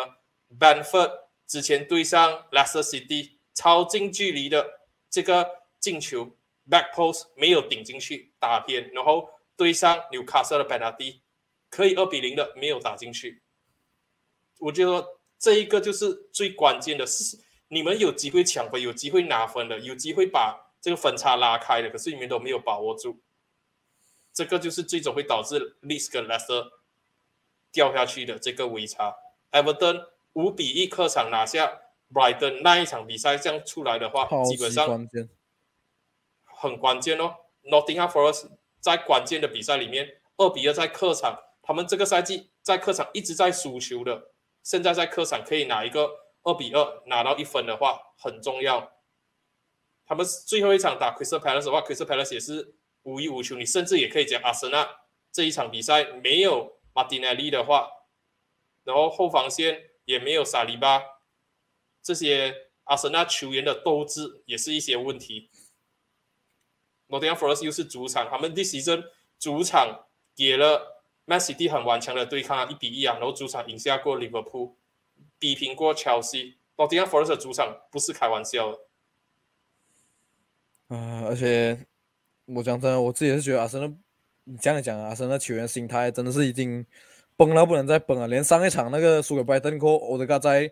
，Benford 之前对上 Leicester City 超近距离的这个进球 back post 没有顶进去打偏，然后对上 Newcastle 的 penalty 可以二比零的没有打进去。我觉得这一个就是最关键的。你们有机会抢分，有机会拿分的，有机会把这个分差拉开的，可是你们都没有把握住，这个就是最终会导致 Leeds 跟 Leicester 掉下去的这个微差。Everton 五比一客场拿下 Brighton 那一场比赛这样出来的话，基本上很关键哦。Nottingham Forest 在关键的比赛里面二比二在客场，他们这个赛季在客场一直在输球的，现在在客场可以拿一个。二比二拿到一分的话很重要。他们最后一场打 Crystal Palace 的话，Crystal Palace 也是无欲无求。你甚至也可以讲阿森纳这一场比赛没有马丁内利的话，然后后防线也没有萨利巴，这些阿森纳球员的斗志也是一些问题。Nottingham Forest 又是主场，他们 this season 主场给了 Man City 很顽强的对抗，一比一啊，然后主场赢下过 Liverpool。比拼过切西，诺丁汉 Forest 主场不是开玩笑的。啊，而且我讲真的，我自己是觉得阿森纳你这样讲，阿森纳球员心态真的是已经崩到不能再崩了。连上一场那个输给拜登过，欧德加在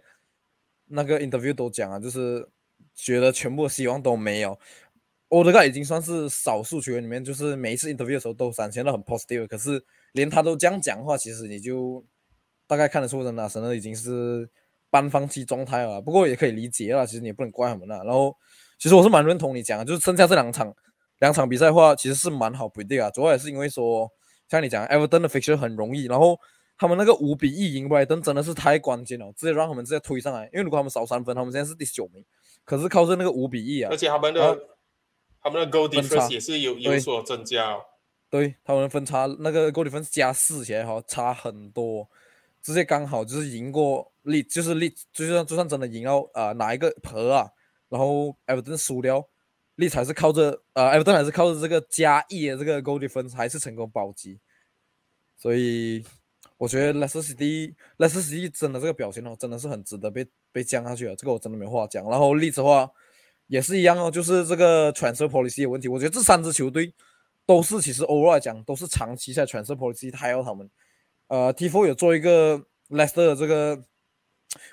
那个 interview 都讲啊，就是觉得全部希望都没有。欧德加已经算是少数球员里面，就是每一次 interview 的时候都展现的很 positive。可是连他都这样讲的话，其实你就大概看得出，真的阿森纳已经是半放弃状态了。不过也可以理解了，其实你也不能怪他们了。然后，其实我是蛮认同你讲的，就是剩下这两场。两场比赛的话，其实是蛮好不定啊。主要也是因为说，像你讲，Everton 的 fixture 很容易，然后他们那个五比一赢 Brighton 真的是太关键了，直接让他们直接推上来。因为如果他们少三分，他们现在是第九名，可是靠着那个五比一啊，而且他们的他们的 goal difference 也是有有所增加。对，他们分差那个 goal difference 加四起来哈，差很多，直接刚好就是赢过利，就是利，就算就算真的赢了啊哪一个和啊，然后 Everton 输掉。利才是靠着呃，埃弗顿还是靠着这个加一的这个 g o l d i f e n s e 还是成功保级，所以我觉得 Leicester City，Leicester City 真的这个表现哦，真的是很值得被被降下去了，这个我真的没话讲。然后利兹的话也是一样哦，就是这个 transfer policy 有问题。我觉得这三支球队都是其实 overall 来讲都是长期在 transfer policy 还要他们。呃，T4 有做一个 Leicester 的这个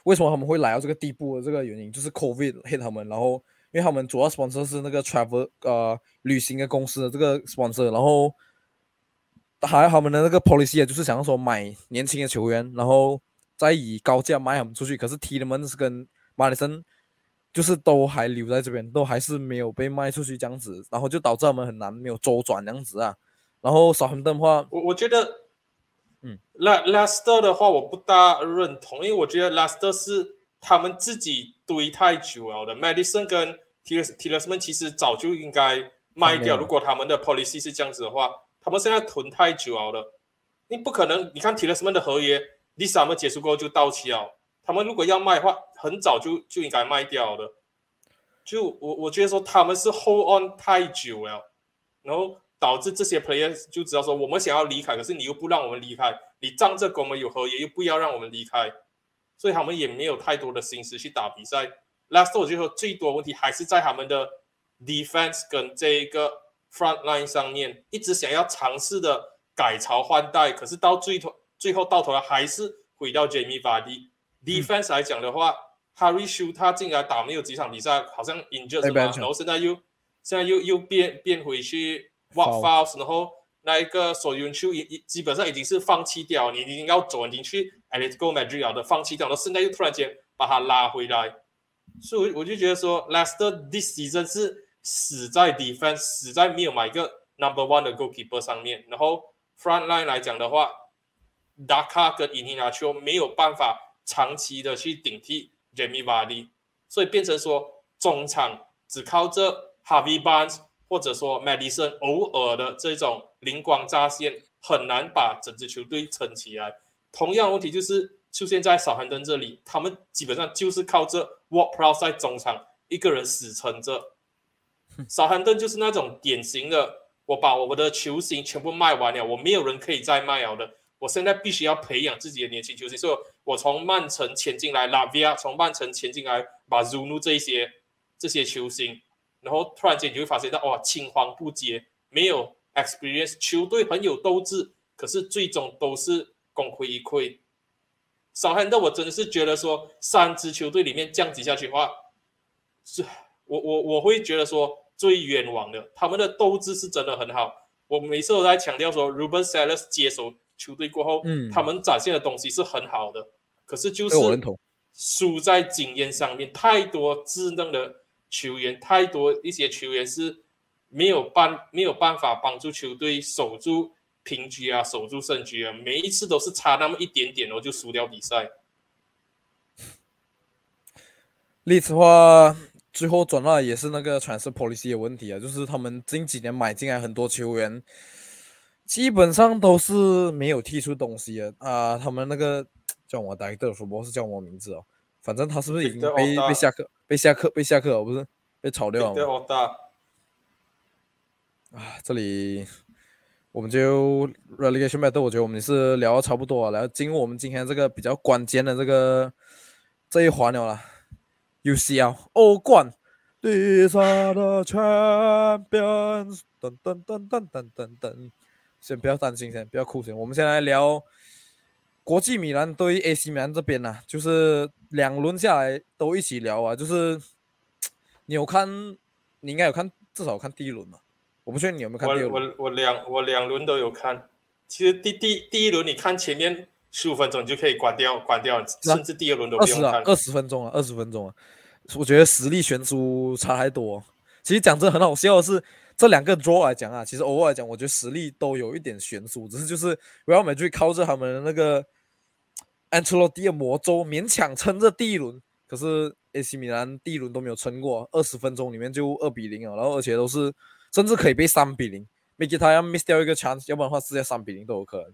为什么他们会来到这个地步的这个原因，就是 COVID hit 他们，然后。因为他们主要 sponsor 是那个 travel 呃旅行的公司的这个 sponsor，然后还有他们的那个 policy 也，就是想要说买年轻的球员，然后再以高价卖他们出去。可是 T 的们是跟马里森就是都还留在这边，都还是没有被卖出去这样子，然后就导致他们很难没有周转这样子啊。然后少亨登的话，我我觉得，嗯，La Laster 的话我不大认同，因为我觉得 Laster 是他们自己堆太久了的，Madison 跟 T S T S 们其实早就应该卖掉。如果他们的 policy 是这样子的话，他们现在囤太久了，你不可能。你看 t i l s m a n 的合约第三轮结束过后就到期了。他们如果要卖的话，很早就就应该卖掉的。就我我觉得说他们是 hold on 太久了，然后导致这些 players 就知道说我们想要离开，可是你又不让我们离开，你仗着跟我们有合约又不要让我们离开，所以他们也没有太多的心思去打比赛。Last 我就说最多问题还是在他们的 defense 跟这一个 front line 上面，一直想要尝试的改朝换代，可是到最头最后到头来还是回到 Jamie Vardy。defense 来讲的话，Harry Shu 他进来打没有几场比赛，好像 injured 嘛，然后现在又现在又又变变回去 What fouls，然后那一个所有球已基本上已经是放弃掉，你已经要走，已经去 Atletico Madrid 的放弃掉，然后现在又突然间把他拉回来。所以我就觉得说，Leicester this season 是死在 defense，死在没有买一个 number one 的 goalkeeper 上面。然后 front line 来讲的话，Daka 跟 Iheanacho 没有办法长期的去顶替 Jamie Vardy，所以变成说中场只靠这 Harvey Barnes 或者说 Madison 偶尔的这种灵光乍现，很难把整支球队撑起来。同样问题就是。出现在少亨登这里，他们基本上就是靠着 Walk Pro 在中场一个人死撑着。少亨登就是那种典型的，我把我的球星全部卖完了，我没有人可以再卖了的。我现在必须要培养自己的年轻球星，所以我从曼城签进来拉维亚，从曼城签进来把 Zunu 这些这些球星，然后突然间你会发现到哇，青黄不接，没有 experience，球队很有斗志，可是最终都是功亏一篑。少亨特，我真的是觉得说，三支球队里面降级下去的话，是我我我会觉得说最冤枉的。他们的斗志是真的很好，我每次都在强调说，Ruben Salas 接手球队过后，嗯，他们展现的东西是很好的，可是就是输在经验上面，太多稚嫩的球员，太多一些球员是没有办没有办法帮助球队守住。平局啊，守住胜局啊，每一次都是差那么一点点哦，就输掉比赛。例子话，最后转到也是那个 transfer policy 的问题啊，就是他们近几年买进来很多球员，基本上都是没有踢出东西的啊。他们那个叫我戴德福，不是叫我名字哦，反正他是不是已经被被下课、被下课、被下课了？不是被炒掉了？啊，这里。我们就 relegation battle，我觉得我们也是聊的差不多了，然后进入我们今天这个比较关键的这个这一环了啦。UCL 欧冠，地上的 champions，噔噔噔噔噔噔噔，先不要担心，先不要哭先。我们先来聊国际米兰对 AC 米兰这边啊，就是两轮下来都一起聊啊。就是你有看，你应该有看，至少看第一轮嘛。我不确定你有没有看第二轮。我我我两我两轮都有看。其实第第第一轮你看前面十五分钟你就可以关掉关掉，甚至第二轮都不用看。二十分钟啊，二十分钟啊，我觉得实力悬殊差太多。其实讲真很好笑的是，这两个 draw 来讲啊，其实偶尔来讲，我觉得实力都有一点悬殊，只是就是 Real Madrid 靠着他们的那个 Ancelotti 的魔咒勉强撑着第一轮，可是 AC 米兰第一轮都没有撑过，二十分钟里面就二比零啊，然后而且都是甚至可以被三比零。没给他要 miss 掉一个 chance，要不然的话直接三比零都有可能。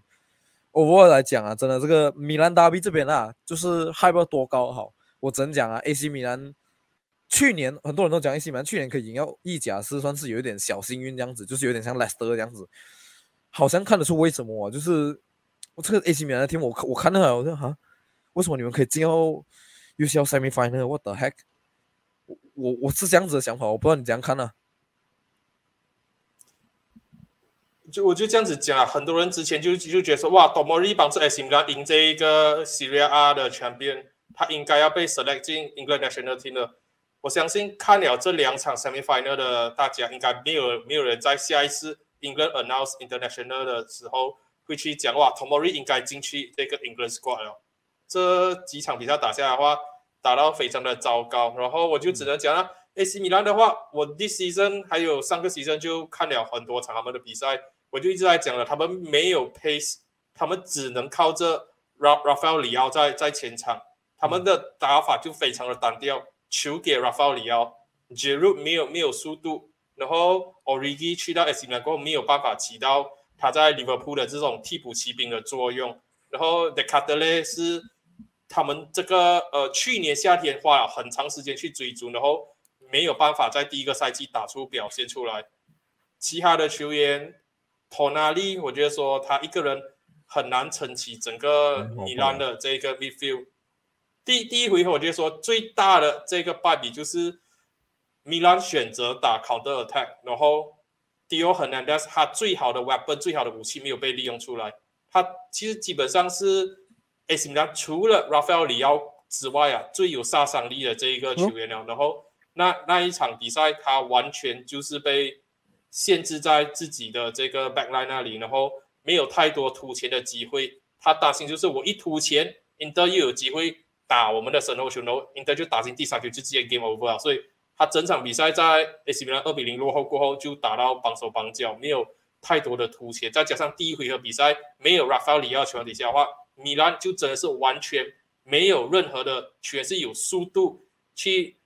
overall 来讲啊，真的这个米兰达比这边啊，就是害不多高好。我只能讲啊，AC 米兰去年很多人都讲 AC 米兰去年可以赢到意甲是算是有一点小幸运这样子，就是有点像 Leicester 这样子，好像看得出为什么啊，就是我这个 AC 米兰的 team 我我看到好像哈，为什么你们可以进到 UCL semi final？What the heck？我我我是这样子的想法，我不知道你怎样看呢？就我就这样子讲啊，很多人之前就就觉得说，哇，多莫利帮助 AC 米兰赢这一个 Serie A 的 champion，他应该要被 select 进 England national team 的。我相信看了这两场 semi final 的大家，应该没有没有人在下一次 England announce international 的时候会去讲哇，Tomori 应该进去这个 England squad 了。这几场比赛打下来的话，打到非常的糟糕。然后我就只能讲了，AC 米兰的话，我 this season 还有上个 season 就看了很多场他们的比赛。我就一直在讲了，他们没有 pace，他们只能靠着 Rafael 里奥在在前场，他们的打法就非常的单调，球给 Rafael 里奥，Giroud 没有没有速度，然后 Origi 去到 AC 米兰过后没有办法起到他在 Liverpool 的这种替补骑兵的作用，然后 The c a t e l e 是他们这个呃去年夏天花了很长时间去追逐，然后没有办法在第一个赛季打出表现出来，其他的球员。托纳利，我觉得说他一个人很难撑起整个米兰的这个 midfield。第第一回合，我觉得说最大的这个败笔就是米兰选择打 counter attack，然后 Dio Hernandez 他最好的 weapon 最好的武器没有被利用出来。他其实基本上是 AC 米兰除了 Rafael 里奥之外啊最有杀伤力的这一个球员了。然后那那一场比赛，他完全就是被。限制在自己的这个 backline 那里，然后没有太多突前的机会。他担心就是我一突前，Inter 又有机会打我们的神后球，然后 Inter 就打进第三球，就直接 game over 了。所以他整场比赛在 AC 米兰二比零落后过后，就打到绑手绑脚，没有太多的突前。再加上第一回合比赛没有 Rafael 里奥球底下的话，米兰就真的是完全没有任何的全是有速度去。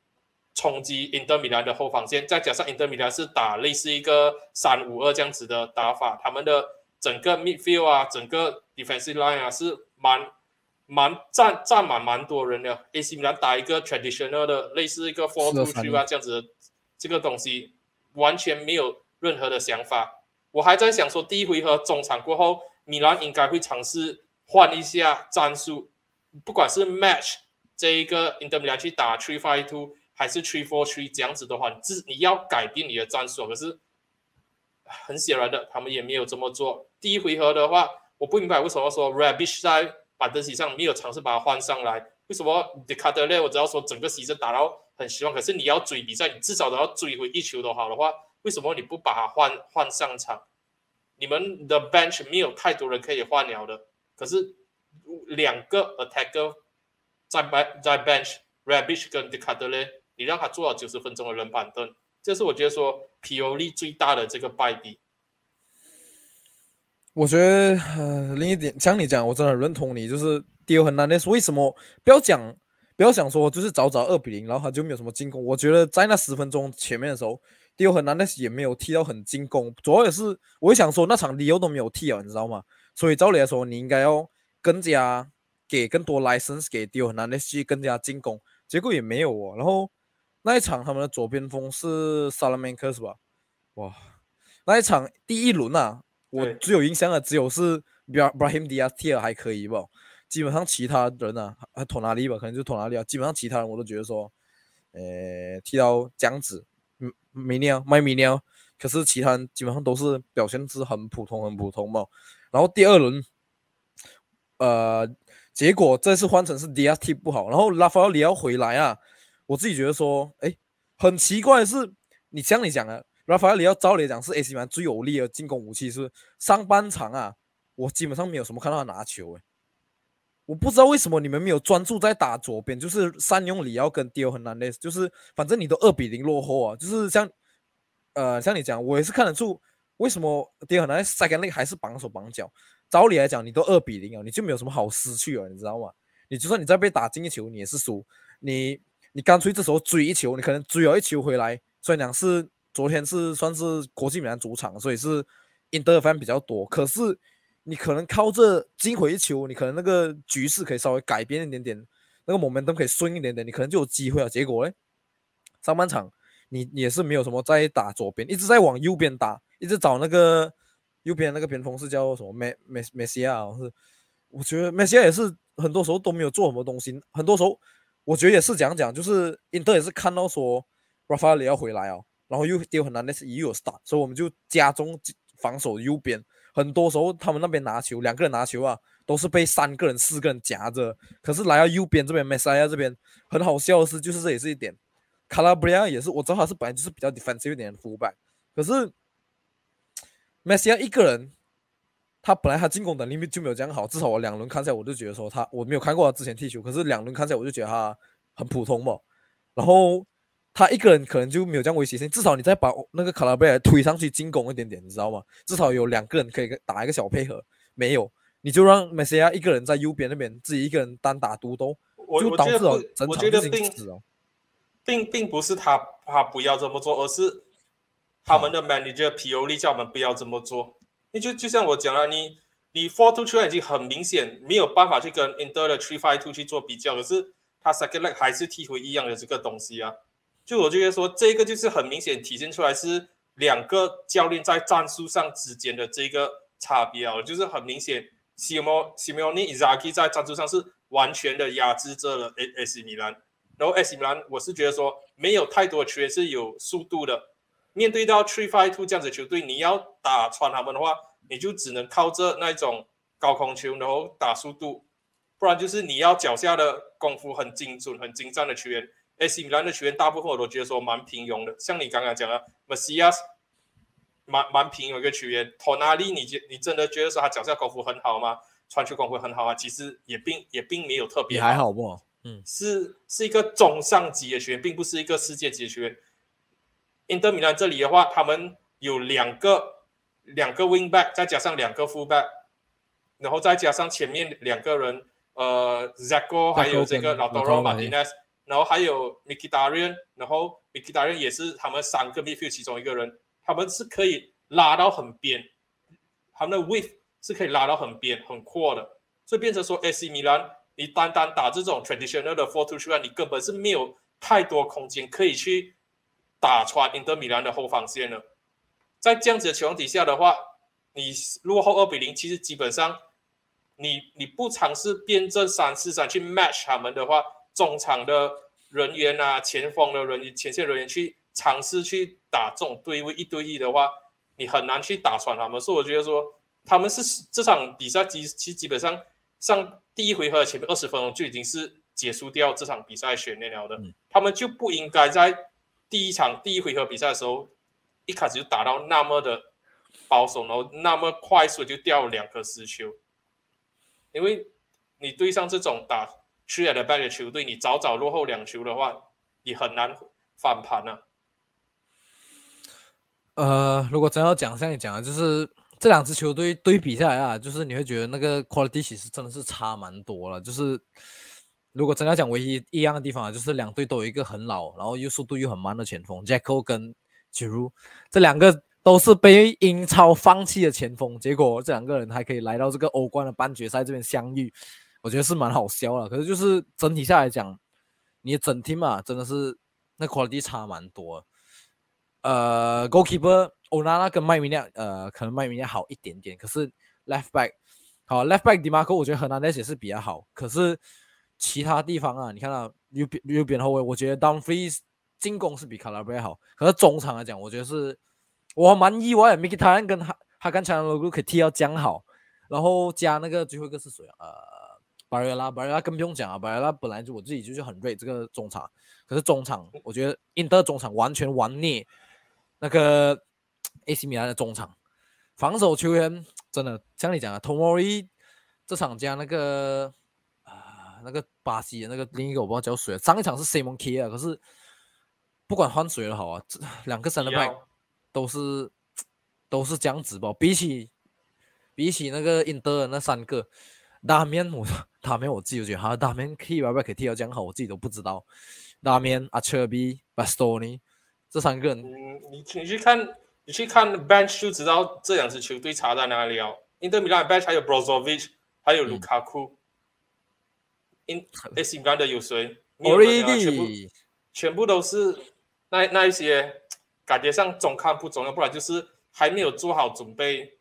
冲击 Inter 米兰的后防线，再加上 Inter 米兰是打类似一个三五二这样子的打法，他们的整个 midfield 啊，整个 defensive line 啊是蛮蛮占占满蛮多人的。AC 米兰打一个 traditional 的类似一个 four two three 啊这样子的这个东西，完全没有任何的想法。我还在想说，第一回合中场过后，米兰应该会尝试换一下战术，不管是 match 这一个 Inter 米兰去打 three five two。还是 three four three 这样子的话，你自你要改变你的战术，可是很显然的，他们也没有这么做。第一回合的话，我不明白为什么说 Rabish 在板凳席上没有尝试把他换上来，为什么 d e c a t e l 我只要说整个席子打到很希望，可是你要追比赛，你至少都要追回一球都好的话，为什么你不把他换换上场？你们的 bench 没有太多人可以换了的，可是两个 attacker 在 bench 在 bench Rabish 跟 d e c a t e l 你让他坐了九十分钟的冷板凳，这是我觉得说皮尤利最大的这个败笔。我觉得呃，另一点像你讲，我真的很认同你，就是迪欧很难的是为什么不要讲，不要想说就是早早二比零，然后他就没有什么进攻。我觉得在那十分钟前面的时候，迪欧很难的也没有踢到很进攻，主要也是我想说那场迪欧都没有踢啊，你知道吗？所以照理来说，你应该要更加给更多 license 给迪欧很难的去更加进攻，结果也没有哦，然后。那一场他们的左边锋是萨拉曼克是吧？哇，那一场第一轮啊，我最有印象的只有是 Brahim Diaz 踢的还可以吧？基本上其他人啊，啊托纳利吧？可能就托纳利啊。基本上其他人我都觉得说，呃，踢到这样子，嗯，米尼奥，麦米尼奥可是其他人基本上都是表现是很普通很普通嘛。然后第二轮，呃，结果这次换成是 D S T 不好，然后拉法奥里奥回来啊，我自己觉得说，哎，很奇怪的是，你像你讲的，拉法奥里奥照理讲是 AC 曼最有力的进攻武器，是上半场啊，我基本上没有什么看到他拿球，诶。我不知道为什么你们没有专注在打左边，就是善用里奥跟迪奥很难的，就是反正你都二比零落后啊，就是像，呃，像你讲，我也是看得出为什么迪奥很难 second leg 还是绑手绑脚。照理来讲，你都二比零啊，你就没有什么好失去啊，你知道吗？你就算你再被打进一球，你也是输。你你干脆这时候追一球，你可能追了一球回来。虽然讲是昨天是算是国际米兰主场，所以是 inter fan 比较多，可是。你可能靠这金回球，你可能那个局势可以稍微改变一点点，那个 momentum 可以顺一点点，你可能就有机会了。结果呢，上半场你也是没有什么在打左边，一直在往右边打，一直找那个右边那个边锋是叫什么？梅梅梅西亚，是我觉得梅西亚也是很多时候都没有做什么东西，很多时候我觉得也是讲讲，就是因特也是看到说 Rafael 要回来哦，然后又丢很难的是又有 start，所以我们就加重防守右边。很多时候他们那边拿球，两个人拿球啊，都是被三个人、四个人夹着。可是来到右边这边，梅西亚这边很好笑的是，就是这也是一点。卡拉布里亚也是，我知道他是本来就是比较 defensive 一点的 fullback，可是梅西亚一个人，他本来他进攻能力就没有这样好。至少我两轮看下来，我就觉得说他我没有看过他之前踢球，可是两轮看下来，我就觉得他很普通嘛。然后。他一个人可能就没有这样威胁性，至少你再把那个卡拉贝尔推上去进攻一点点，你知道吗？至少有两个人可以打一个小配合。没有，你就让梅西亚一个人在右边那边自己一个人单打独斗，就导致了整场并并并不是他他不要这么做，而是他们的 manager P O 力叫我们不要这么做。那就就像我讲了，你你 four two three 已经很明显没有办法去跟 Inter 的 three five two 去做比较，可是他 second leg 还是踢回一样的这个东西啊。就我觉得说，这个就是很明显体现出来是两个教练在战术上之间的这个差别啊，就是很明显，Simon Simoni Izaki 在战术上是完全的压制着了 A S 米兰，然后 AS 米兰我是觉得说没有太多球员是有速度的，面对到 tree five Two 这样子球队，你要打穿他们的话，你就只能靠着那种高空球，然后打速度，不然就是你要脚下的功夫很精准、很精湛的球员。AC 米兰的球员大部分我都觉得说蛮平庸的，像你刚刚讲的 Masias，蛮蛮平庸一个球员。Tonali，你觉你真的觉得说他脚下功夫很好吗？传球功夫很好啊？其实也并也并没有特别，还好不？嗯，是是一个中上级的球员，并不是一个世界级的球员。英德米兰这里的话，他们有两个两个 wing back，再加上两个 full back，然后再加上前面两个人，呃，Zacko 还有这个老 Doro Martinez。然后还有 Mikidarian，然后 Mikidarian 也是他们三个 midfield 其中一个人，他们是可以拉到很边，他们的 width 是可以拉到很边很阔的，所以变成说 AC 米兰，你单单打这种 traditional 的 four two three，你根本是没有太多空间可以去打穿 Inter 米兰的后防线了。在这样子的情况底下的话，你落后二比零，其实基本上你你不尝试变阵三四三去 match 他们的话。中场的人员啊，前锋的人员、前线人员去尝试去打这种对位一对一的话，你很难去打穿他们。所以我觉得说，他们是这场比赛基其实基本上上第一回合前面二十分钟就已经是结束掉这场比赛悬念了的。他们就不应该在第一场第一回合比赛的时候一开始就打到那么的保守，然后那么快速就掉两颗失球，因为你对上这种打。去了的半个球队，你早早落后两球的话，你很难翻盘呢。呃，如果真要讲，像你讲的，就是这两支球队对比下来啊，就是你会觉得那个 quality 其实真的是差蛮多了。就是如果真要讲唯一一样的地方啊，就是两队都有一个很老，然后又速度又很慢的前锋 Jacko 跟 j r u 这两个都是被英超放弃的前锋，结果这两个人还可以来到这个欧冠的半决赛这边相遇。我觉得是蛮好笑了，可是就是整体下来讲，你整体嘛，真的是那 quality 差蛮多。呃，goalkeeper 欧娜娜跟麦米亚，呃，可能麦米亚好一点点，可是 left back 好 left back Demarco，我觉得河南那些是比较好，可是其他地方啊，你看到右边右边后卫，我觉得 Downface 进攻是比卡拉贝好，可是中场来讲，我觉得是我蛮意外，Mikita 跟哈哈干强的 logo 可以踢到这样好，然后加那个最后一个是谁啊？呃，巴瑞拉，巴瑞拉更不用讲啊，巴瑞拉本来就我自己就是很 rate 这个中场，可是中场我觉得印德中场完全玩腻那个 AC 米兰的中场，防守球员真的像你讲的 Tomori 这场加那个啊那个巴西的那个另一个我不知道叫谁，上一场是 Simon K 啊，可是不管换谁了好啊，这两个三的派。都是都是这样子吧，比起比起那个印德那三个大面，我大面我自己就觉得哈大面可以把可以踢到这样好，我自己都不知道。大面阿切比巴斯托尼这三个人，嗯，你你去看你去看 bench 就知道这两支球队差在哪里哦。印德米兰 bench 还有 Brozovic，还有卢卡库。in AC 米兰的有谁？奥利全部全部都是那那一些。感觉上中看不中要，不然就是还没有做好准备。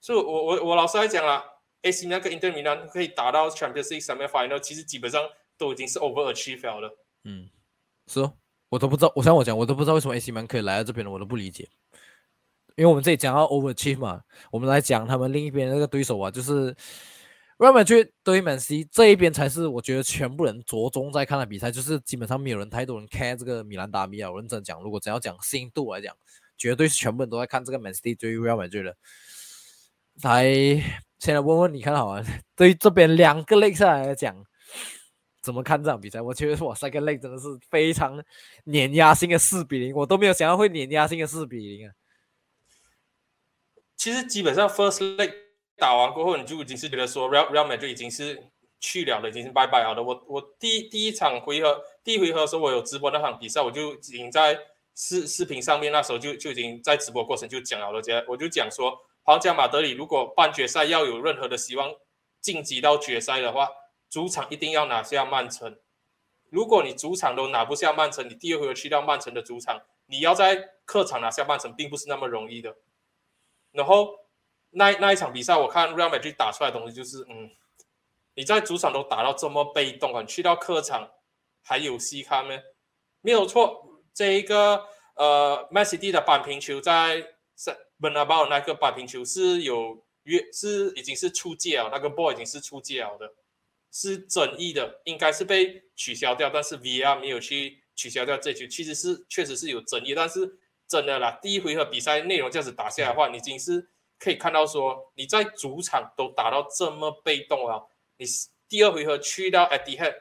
所以，我我我老实来讲了，AC 那个 Inter Milan 可以打到 Champions League semi final，其实基本上都已经是 over achieve 了。嗯，是哦，我都不知道，我像我讲，我都不知道为什么 AC 门可以来到这边的，我都不理解。因为我们这里讲到 over achieve 嘛，我们来讲他们另一边那个对手啊，就是。Real Madrid 对 Man C 这一边才是我觉得全部人着重在看的比赛，就是基本上没有人太多人看这个米兰达比啊。我认真讲，如果只要讲新度来讲，绝对是全部人都在看这个 Man C 对 Real Madrid 的。来，现在问问你看好啊？对于这边两个 leg 下来讲，怎么看这场比赛？我觉得哇，三个 leg 真的是非常碾压性的四比零，我都没有想到会碾压性的四比零啊。其实基本上 first leg。打完过后，你就已经是觉得说，Real Real Madrid 已经是去了的，已经是拜拜了的。我我第第一场回合，第一回合的时候，我有直播那场比赛，我就已经在视视频上面，那时候就就已经在直播过程就讲了，我讲我就讲说，皇家马德里如果半决赛要有任何的希望晋级到决赛的话，主场一定要拿下曼城。如果你主场都拿不下曼城，你第二回合去到曼城的主场，你要在客场拿下曼城，并不是那么容易的。然后。那那一场比赛，我看 Real Madrid 打出来的东西就是，嗯，你在主场都打到这么被动啊，你去到客场还有戏看吗？没有错，这一个呃，Man City 的扳平球在在 Bernabeu 那个扳平球是有约是已经是出界了，那个 ball 已经是出界了的，是争议的，应该是被取消掉，但是 VR 没有去取消掉这球，其实是确实是有争议，但是真的啦，第一回合比赛内容这样子打下来的话，已经是。可以看到，说你在主场都打到这么被动了，你第二回合去到 a d h e a d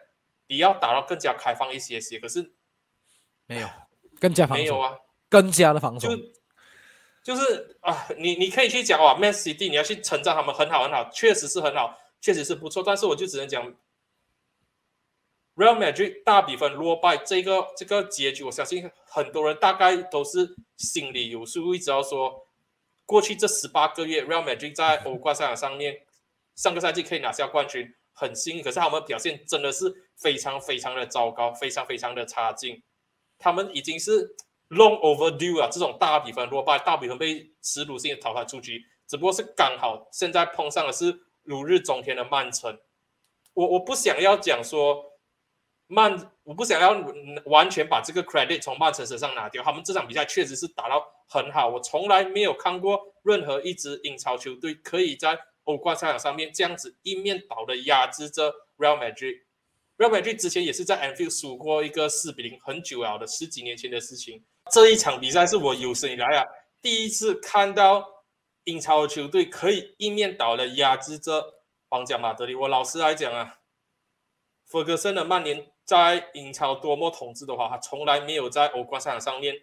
你要打到更加开放一些些，可是没有，更加没有啊，更加的防守，就就是啊，你你可以去讲哇，Man City 你要去称赞他们很好很好，确实是很好，确实是不错，但是我就只能讲 Real Madrid 大比分落败这个这个结局，我相信很多人大概都是心里有数，会知道说。过去这十八个月，Real Madrid 在欧冠赛场上面，上个赛季可以拿下冠军，很幸运。可是他们表现真的是非常非常的糟糕，非常非常的差劲。他们已经是 long overdue 啊，这种大比分落败，大比分被耻辱性的淘汰出局。只不过是刚好现在碰上的是如日中天的曼城。我我不想要讲说曼，我不想要完全把这个 credit 从曼城身上拿掉。他们这场比赛确实是打到。很好，我从来没有看过任何一支英超球队可以在欧冠赛场上面这样子一面倒的压制着 Real Madrid。Real Madrid 之前也是在 Anfield 输过一个四比零，很久了的十几年前的事情。这一场比赛是我有生以来啊第一次看到英超球队可以一面倒的压制着皇家马德里。我老实来讲啊，弗格森的曼联在英超多么统治的话，他从来没有在欧冠赛场上面。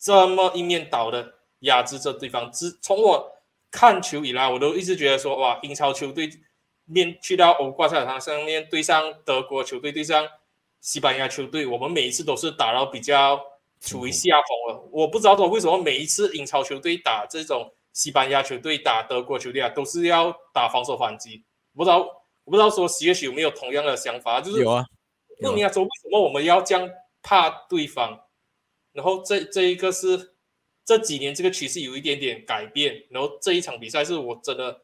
这么一面倒的压制着对方，自从我看球以来，我都一直觉得说，哇，英超球队面去到欧冠赛场上面对上德国球队，对上西班牙球队，我们每一次都是打到比较处于下风了。我不知道说为什么每一次英超球队打这种西班牙球队、打德国球队啊，都是要打防守反击。不知道我不知道说也许有没有同样的想法？就是有啊，那你要，说为什么我们要这样怕对方？然后这这一个是这几年这个趋势有一点点改变，然后这一场比赛是我真的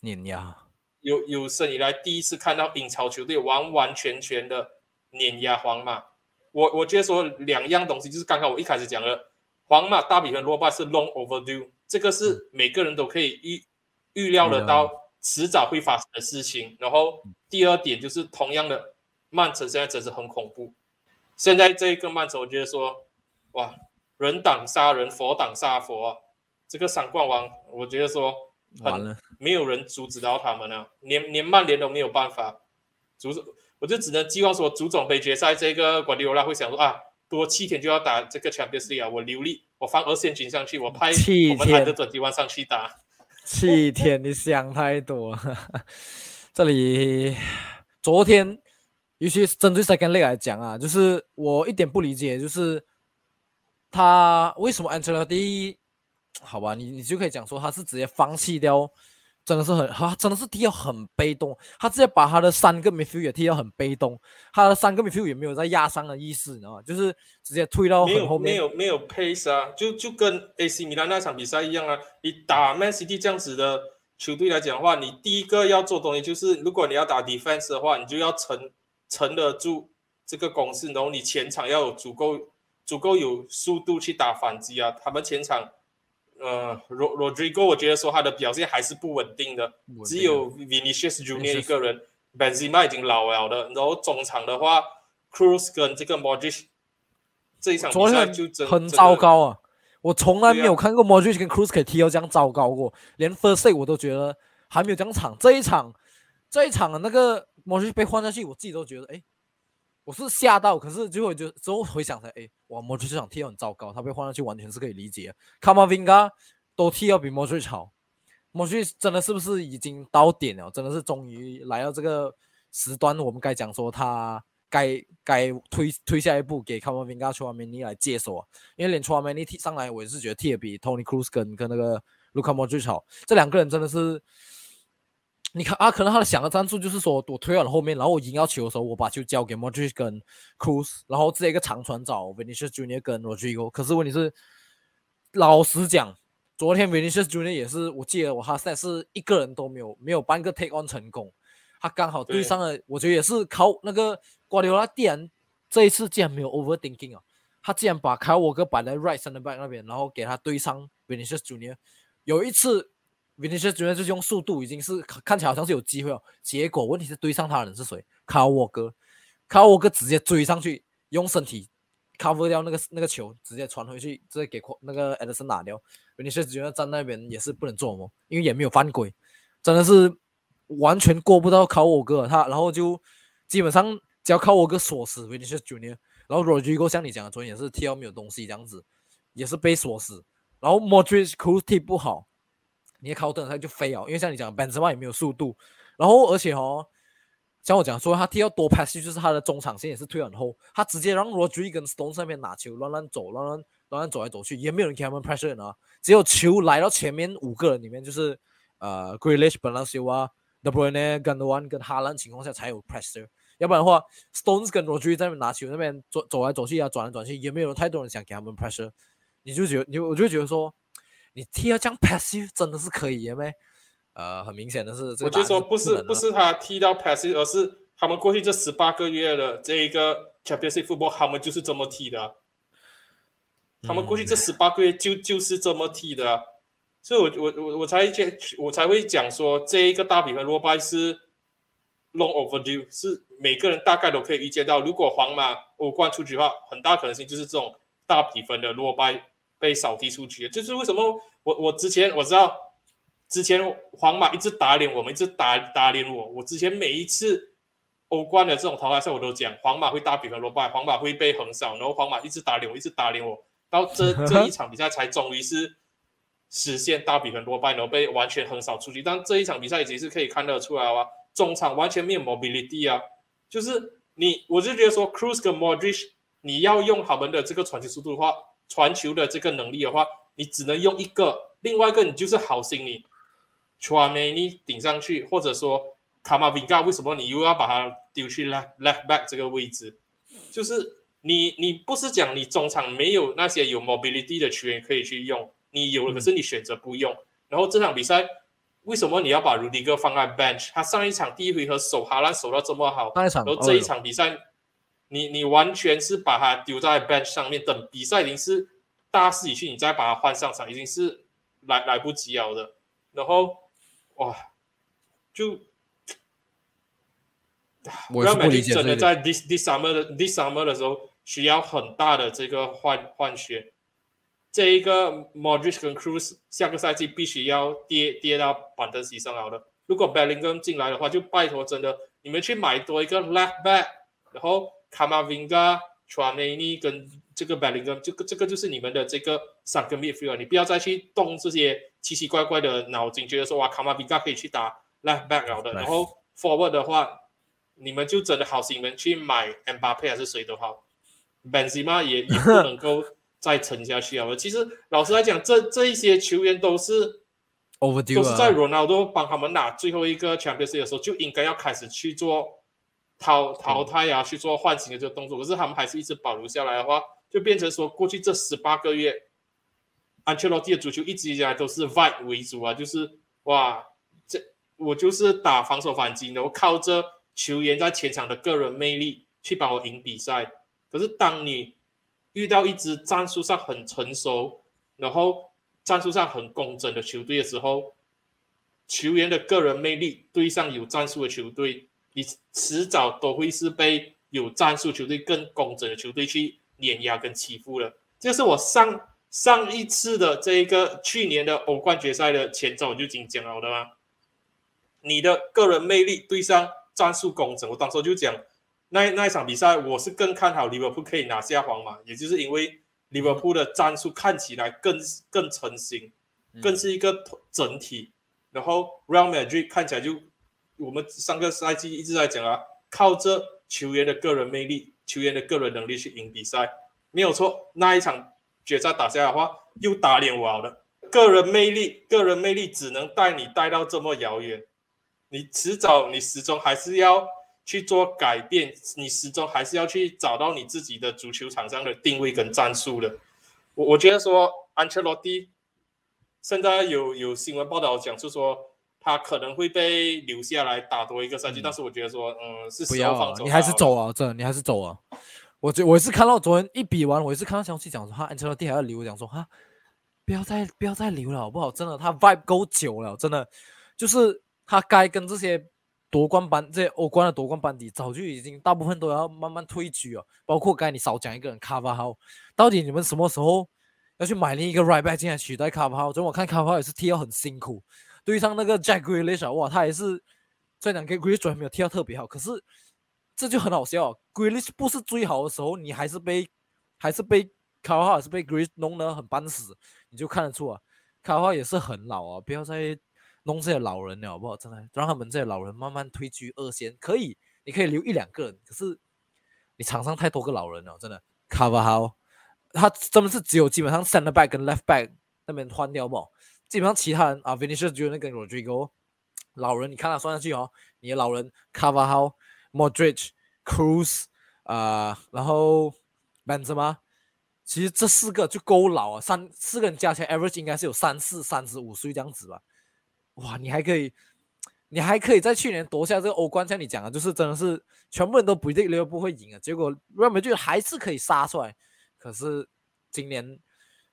碾压，有有生以来第一次看到英超球队完完全全的碾压皇马。我我觉得说两样东西，就是刚刚我一开始讲的皇马大比分落败是 long overdue，这个是每个人都可以预预料得到，迟早会发生的事情。然后第二点就是同样的，曼城现在真是很恐怖。现在这一个曼城，我觉得说，哇，人挡杀人，佛挡杀佛啊！这个三冠王，我觉得说，完了，没有人阻止到他们啊，连连曼联都没有办法阻止。我就只能寄望说，足总杯决赛这个瓜迪奥拉会想说啊，多七天就要打这个 Champions League 啊，我留力，我放二线军上去，我派我们海德转机湾上去打。七天，你想太多。这里昨天，尤其是针对 Second League 来讲啊，就是我一点不理解，就是他为什么一？好吧，你你就可以讲说他是直接放弃掉。真的是很，他真的是踢到很被动，他直接把他的三个 midfield 也踢到很被动，他的三个 midfield 也没有在压伤的意思，你知道吗？就是直接推到很后面，没有没有 pace 啊，就就跟 AC 米兰那场比赛一样啊，你打 Man City 这样子的球队来讲的话，你第一个要做东西就是，如果你要打 defense 的话，你就要沉沉得住这个攻势，然后你前场要有足够足够有速度去打反击啊，他们前场。呃，Ro Rodrigo，我觉得说他的表现还是不稳定的，只有 Vinicius Junior 一个人，Benzema 已经老了的。然后中场的话，Cruz 跟这个 Modric 这一场比赛就真很糟糕啊！我从来没有看过 Modric 跟 Cruz 可以踢到这样糟糕过，连 First Day 我都觉得还没有这样场。这一场，这一场的那个 Modric 被换下去，我自己都觉得，哎。我是吓到，可是最后就之后回想才，哎，哇，莫瑞这场踢得很糟糕，他被换上去完全是可以理解。卡马 vinga 都踢要比莫瑞好，莫瑞真的是不是已经到点了？真的是终于来到这个时段，我们该讲说他该该推推下一步给卡马 vinga 出阿梅尼来接手啊，因为连出阿梅尼踢上来，我也是觉得踢得比 Tony Cruz 跟跟那个卢卡莫瑞好，这两个人真的是。你看啊，可能他的想的战术就是说，我推往后面，然后我赢到球的时候，我把球交给 Modric 跟 Cruz，然后这一个长传找 Vinicius Junior 跟 Rodrigo。可是问题是，老实讲，昨天 Vinicius Junior 也是，我记得我他现在是一个人都没有，没有半个 take on 成功。他刚好对上了，我觉得也是靠那个瓜迪奥拉，既然这一次竟然没有 overthinking 啊，他竟然把卡沃格摆在 right center back 那边，然后给他对上 Vinicius Junior。有一次。Vinicius 觉得就是用速度已经是看起来好像是有机会哦，结果问题是对上他的人是谁？卡沃哥，卡沃哥直接追上去，用身体 cover 掉那个那个球，直接传回去，直接给那个 Edison 拿掉。Vinicius 觉得站那边也是不能做嘛，因为也没有犯规，真的是完全过不到卡沃哥他，然后就基本上只要卡沃哥锁死 Vinicius Junior，然后 Rodrigo 像你讲的昨天也是踢到没有东西这样子，也是被锁死，然后 Modric 踢不好。你靠等他就飞哦，因为像你讲，Benzema 也没有速度，然后而且哦，像我讲说他踢到多 pass，就是他的中场线也是推很后，他直接让 Rodri 跟 Stone 上面拿球乱乱走，乱乱乱乱走来走去，也没有人给他们 pressure 啊，只有球来到前面五个人里面，就是呃 Grealish、b e n a c i a De Bruyne、g u n d o a n 跟哈兰情况下才有 pressure，要不然的话，Stones 跟 Rodri 在那边拿球那边走走来走去啊，转来转去，也没有太多人想给他们 pressure，你就觉得你我就觉得说。你踢到这样 passive 真的是可以的咩？呃，很明显的是，我就说不是不是他踢到 passive，而是他们过去这十八个月的这一个 Champions Football，他们就是这么踢的。他们过去这十八个月就就是这么踢的，所以我我我我才讲我才会讲说这一个大比分落败是 long overdue，是每个人大概都可以预见到，如果皇马欧冠出局的话，很大可能性就是这种大比分的落败。被扫踢出局，就是为什么我我之前我知道，之前皇马一直打脸我们，一直打打脸我。我之前每一次欧冠的这种淘汰赛，我都讲皇马会大比分落败，皇马会被横扫，然后皇马一直打脸我，一直打脸我，到这 这一场比赛才终于是实现大比分落败，然后被完全横扫出局。但这一场比赛已经是可以看得出来啊，中场完全没有 mobility 啊，就是你我就觉得说，Cruz 跟 Modric，你要用他们的这个传球速度的话。传球的这个能力的话，你只能用一个，另外一个你就是好心你 a m a 顶上去，或者说卡马宾加，为什么你又要把它丢去 left left back 这个位置？就是你你不是讲你中场没有那些有 mobility 的球员可以去用，你有了，可是你选择不用。然后这场比赛为什么你要把 Rudiger 放在 bench？他上一场第一回合守哈兰守到这么好，然后这一场比赛。你你完全是把它丢在 bench 上面，等比赛已经是大势已去，你再把他换上场已经是来来不及了的。然后哇，就我是不理解真的在 this this summer 的 this summer 的时候需要很大的这个换换血。这一个 Modric 跟 Cruz 下个赛季必须要跌跌到板凳席上了的。如果 Bellingham 进来的话，就拜托真的你们去买多一个 Left Back，然后 Camavinga、a m a n i 跟这个 Bellingham，这个这个就是你们的这个三个 Midfield，你不要再去动这些奇奇怪怪的脑筋，觉得说哇 Camavinga 可以去打 Left Back 了的。然后 Forward 的话，你们就真的好心们去买 Mbappe 还是谁都好，Benzema 也 也不能够。再撑下去啊！其实老实来讲，这这一些球员都是 overdue，都是在 Ronaldo 帮他们拿最后一个 Champions 的时候就应该要开始去做淘淘汰啊，去做换型的这个动作。可是他们还是一直保留下来的话，就变成说过去这十八个月，安切洛蒂的足球一直以来都是 vibe 为主啊，就是哇，这我就是打防守反击，然后靠着球员在前场的个人魅力去帮我赢比赛。可是当你遇到一支战术上很成熟，然后战术上很工整的球队的时候，球员的个人魅力对上有战术的球队，你迟早都会是被有战术球队更工整的球队去碾压跟欺负了。这是我上上一次的这一个去年的欧冠决赛的前奏我就已经讲了的吗？你的个人魅力对上战术工整，我当时就讲。那那一场比赛，我是更看好利物浦可以拿下皇马，也就是因为利物浦的战术看起来更更成型，更是一个整体。然后 Real Madrid 看起来就，我们上个赛季一直在讲啊，靠着球员的个人魅力、球员的个人能力去赢比赛，没有错。那一场决赛打下来的话，又打脸我了。个人魅力，个人魅力只能带你带到这么遥远，你迟早你始终还是要。去做改变，你始终还是要去找到你自己的足球场上的定位跟战术的。我我觉得说，安切洛蒂现在有有新闻报道讲是说，他可能会被留下来打多一个赛季，但是我觉得说，嗯，是不要，你还是走啊，真的，你还是走啊。我觉我是看到昨天一比完，我也是看到消息讲说，哈，安切洛蒂还要留，讲说哈，不要再不要再留了，好不好？真的，他 vibe 够久了，真的，就是他该跟这些。夺冠班这些欧冠的夺冠班底早就已经大部分都要慢慢退居了，包括该你少讲一个人卡巴豪，到底你们什么时候要去买另一个 right back 进来取代卡巴豪？昨天我看卡巴豪也是踢到很辛苦，对上那个 Jack Grealish 哇，他也是虽然跟 Grealish 没有踢到特别好，可是这就很好笑，Grealish 不是最好的时候，你还是被还是被卡巴豪还是被 Grealish 弄得很半死，你就看得出啊，卡巴豪也是很老啊，不要再。弄这些老人了，好不好？真的让他们这些老人慢慢退居二线，可以，你可以留一两个人，可是你场上太多个老人了，真的。卡瓦豪，他真的是只有基本上 center back 跟 left back 那边换掉不？基本上其他人啊，Vinicius Junior 跟 Rodrigo，老人你看他算下去哦，你的老人 Coverhal、Modric、Cruz 啊，然后 Benzema，其实这四个就够老啊，三四个人加起来 average 应该是有三四三十五岁这样子吧。哇，你还可以，你还可以在去年夺下这个欧冠，像你讲的，就是真的是全部人都不一定利物浦会赢啊。结果 Real Madrid 还是可以杀出来，可是今年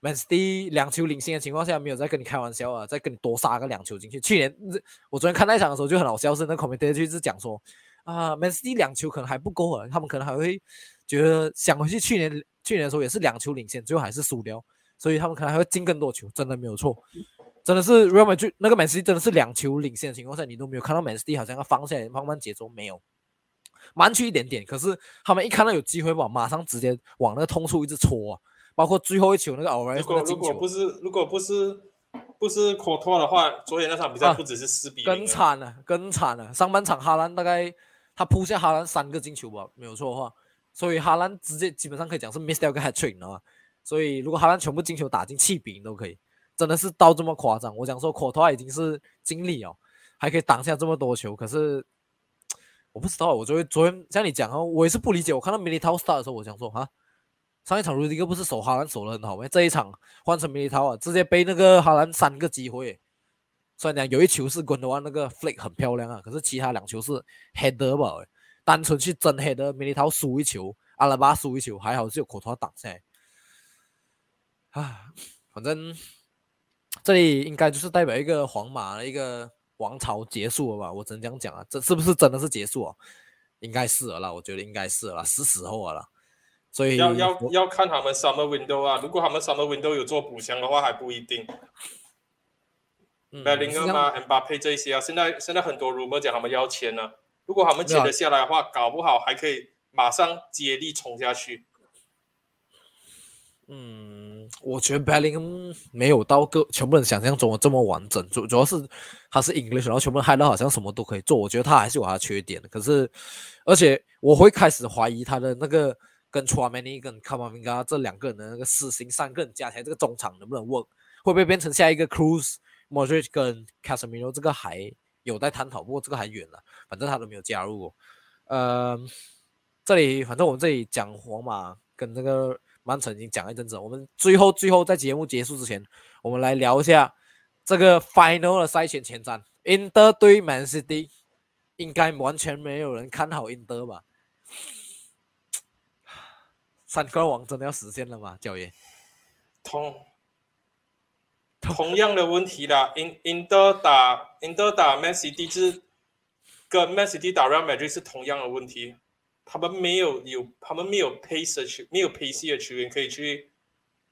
Man City 两球领先的情况下，没有在跟你开玩笑啊，再跟你多杀个两球进去。去年我昨天看那场的时候就很好笑，是那 commentator 就是讲说啊，Man City 两球可能还不够啊，他们可能还会觉得想回去去年去年的时候也是两球领先，最后还是输掉，所以他们可能还会进更多球，真的没有错。真的是 Real Madrid 那个 Man City 真的是两球领先的情况下，你都没有看到 Man City 好像要放下来慢慢节奏没有，慢去一点点。可是他们一看到有机会吧，马上直接往那个痛处一直戳啊！包括最后一球那个 a r 如果如果不是如果不是不是 o r 的话，昨天那场比赛不只是四比更惨了，更惨了。上半场哈兰大概他扑下哈兰三个进球吧，没有错的话，所以哈兰直接基本上可以讲是 miss 掉个 hat trick 了。所以如果哈兰全部进球打进七比零都可以。真的是到这么夸张？我讲说，科托已经是经理哦，还可以挡下这么多球。可是我不知道，我昨天昨天像你讲哦，我也是不理解。我看到米利涛 start 的时候，我想说啊，上一场卢迪哥不是守哈兰守的很好吗？这一场换成米利涛啊，直接被那个哈兰三个机会。虽然讲有一球是滚的话，那个 flick 很漂亮啊，可是其他两球是 header 吧？单纯去争 header，米利涛输一球，阿拉巴输一球，还好是有口托挡下来。啊，反正这里应该就是代表一个皇马的一个王朝结束了吧？我只能这样讲啊，这是不是真的是结束啊？应该是了啦，我觉得应该是了，是时候了啦。所以要要要看他们 summer window 啊，如果他们 summer window 有做补强的话，还不一定。贝林厄嘛、恩巴佩这些啊，现在现在很多 rumor 讲他们要签呢，如果他们签得下来的话，搞不好还可以马上接力冲下去。嗯，我觉得 Bellingham 没有到个全部人想象中的这么完整，主主要是他是 English，然后全部人嗨到好像什么都可以做。我觉得他还是有他的缺点的。可是，而且我会开始怀疑他的那个跟 t r a m a n i 跟 Kamavinga 这两个人的那个四星三个人加起来这个中场能不能 work，会不会变成下一个 Cruz、Modric 跟 Casemiro？这个还有待探讨。不过这个还远了，反正他都没有加入。呃，这里反正我们这里讲皇马跟那个。曼城已经讲了一阵子，我们最后最后在节目结束之前，我们来聊一下这个 final 的赛前前瞻。Inter 对 Man City，应该完全没有人看好 Inter 吧？三冠王真的要实现了吗？教爷，同同样的问题啦，英英德打英德打 Man City 是跟 Man City 打 Real Madrid 是同样的问题。他们没有有，他们没有 pace 的球，没有 pace 的球员可以去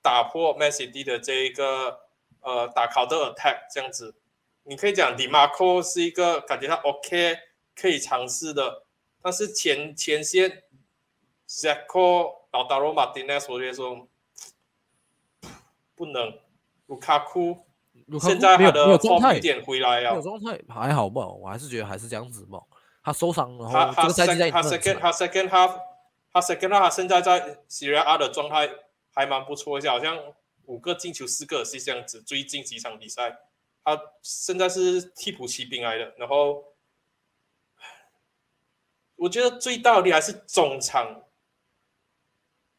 打破 Messi 的这一个呃打 counter attack 这样子。你可以讲 Demarco 是一个感觉他 OK 可以尝试的，但是前前线 Zeko 老达罗马丁内我觉得说不能。卢卡库现在他的状态点回来了，状态还好吧？我还是觉得还是这样子吧。他受伤，然后这个赛季在他 second 他 second half 他 second half 他现在在 Serie A 的状态还蛮不错，好像五个进球四个是这样子。最近几场比赛，他现在是替补骑兵来的。然后我觉得最大的还是中场，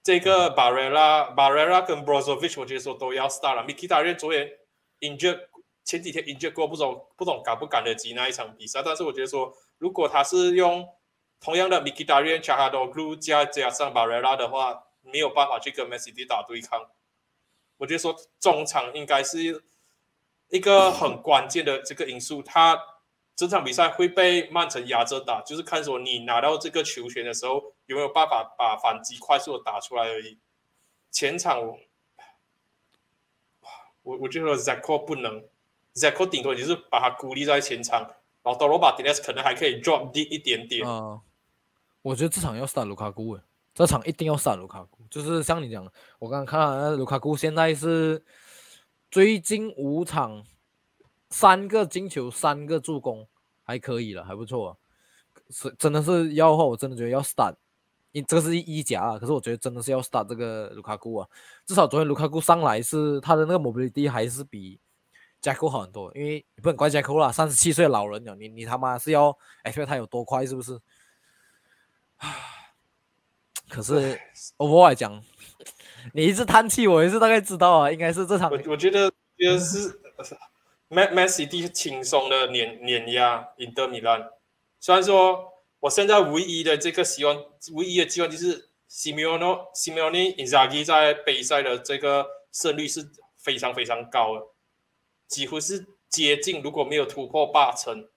这个 Barella Barella 跟 Brozovic，我觉得说都要 start 了。Mikita 因为昨天 injured 前几天 injured 过，不懂不懂赶不赶得及那一场比赛，但是我觉得说。如果他是用同样的 m i k i t a r i a n Chahadoglu 加加上 Barella 的话，没有办法去跟 Messi 打对抗。我觉得说中场应该是一个很关键的这个因素，他这场比赛会被曼城压着打，就是看说你拿到这个球权的时候有没有办法把反击快速的打出来而已。前场，我我觉得 Zeko 不能，Zeko 顶多就是把他孤立在前场。然后多罗巴迪尼斯可能还可以 drop 低一点点。啊，我觉得这场要杀卢卡库诶，这场一定要杀卢卡库。就是像你讲的，我刚刚看到卢卡库现在是最近五场三个进球，三个助攻，还可以了，还不错。是真的是要的话，我真的觉得要杀。因这个是一甲啊，可是我觉得真的是要 start 这个卢卡库啊。至少昨天卢卡库上来是他的那个 mobility 还是比。加扣好很多，因为你不能怪加扣啦，三十七岁的老人了，你你他妈是要 expect 他有多快是不是？啊！可是 overall 来讲，你一直叹气，我也是大概知道啊，应该是这场。我我觉得觉得是 Man Man City 轻松的碾碾压赢得米兰。虽然说我现在唯一的这个希望，唯一的希望就是 Simeone Simeone Inzaghi 在杯赛的这个胜率是非常非常高的。几乎是接近，如果没有突破八成，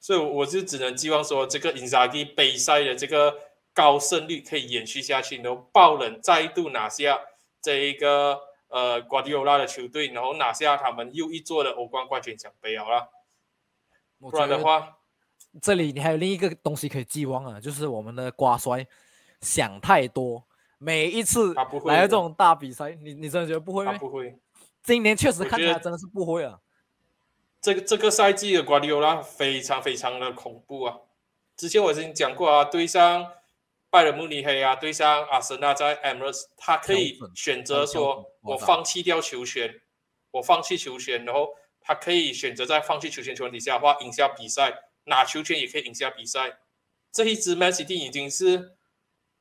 所以我就只能寄望说，这个英萨蒂杯赛的这个高胜率可以延续下去，然后爆冷再度拿下这一个呃瓜迪奥拉的球队，然后拿下他们又一座的欧冠冠军奖杯好了。不然的话，这里你还有另一个东西可以寄望啊，就是我们的瓜帅想太多，每一次来这种大比赛，你你真的觉得不会吗？不会。今年确实看起来真的是不会啊！这个这个赛季的瓜迪奥拉非常非常的恐怖啊！之前我已经讲过啊，对上拜仁慕尼黑啊，对上阿森纳在 Emirates，他可以选择说我放弃掉球权，我放弃球权，然后他可以选择在放弃球权情况底下的话赢下比赛，拿球权也可以赢下比赛。这一支 Man City 已经是。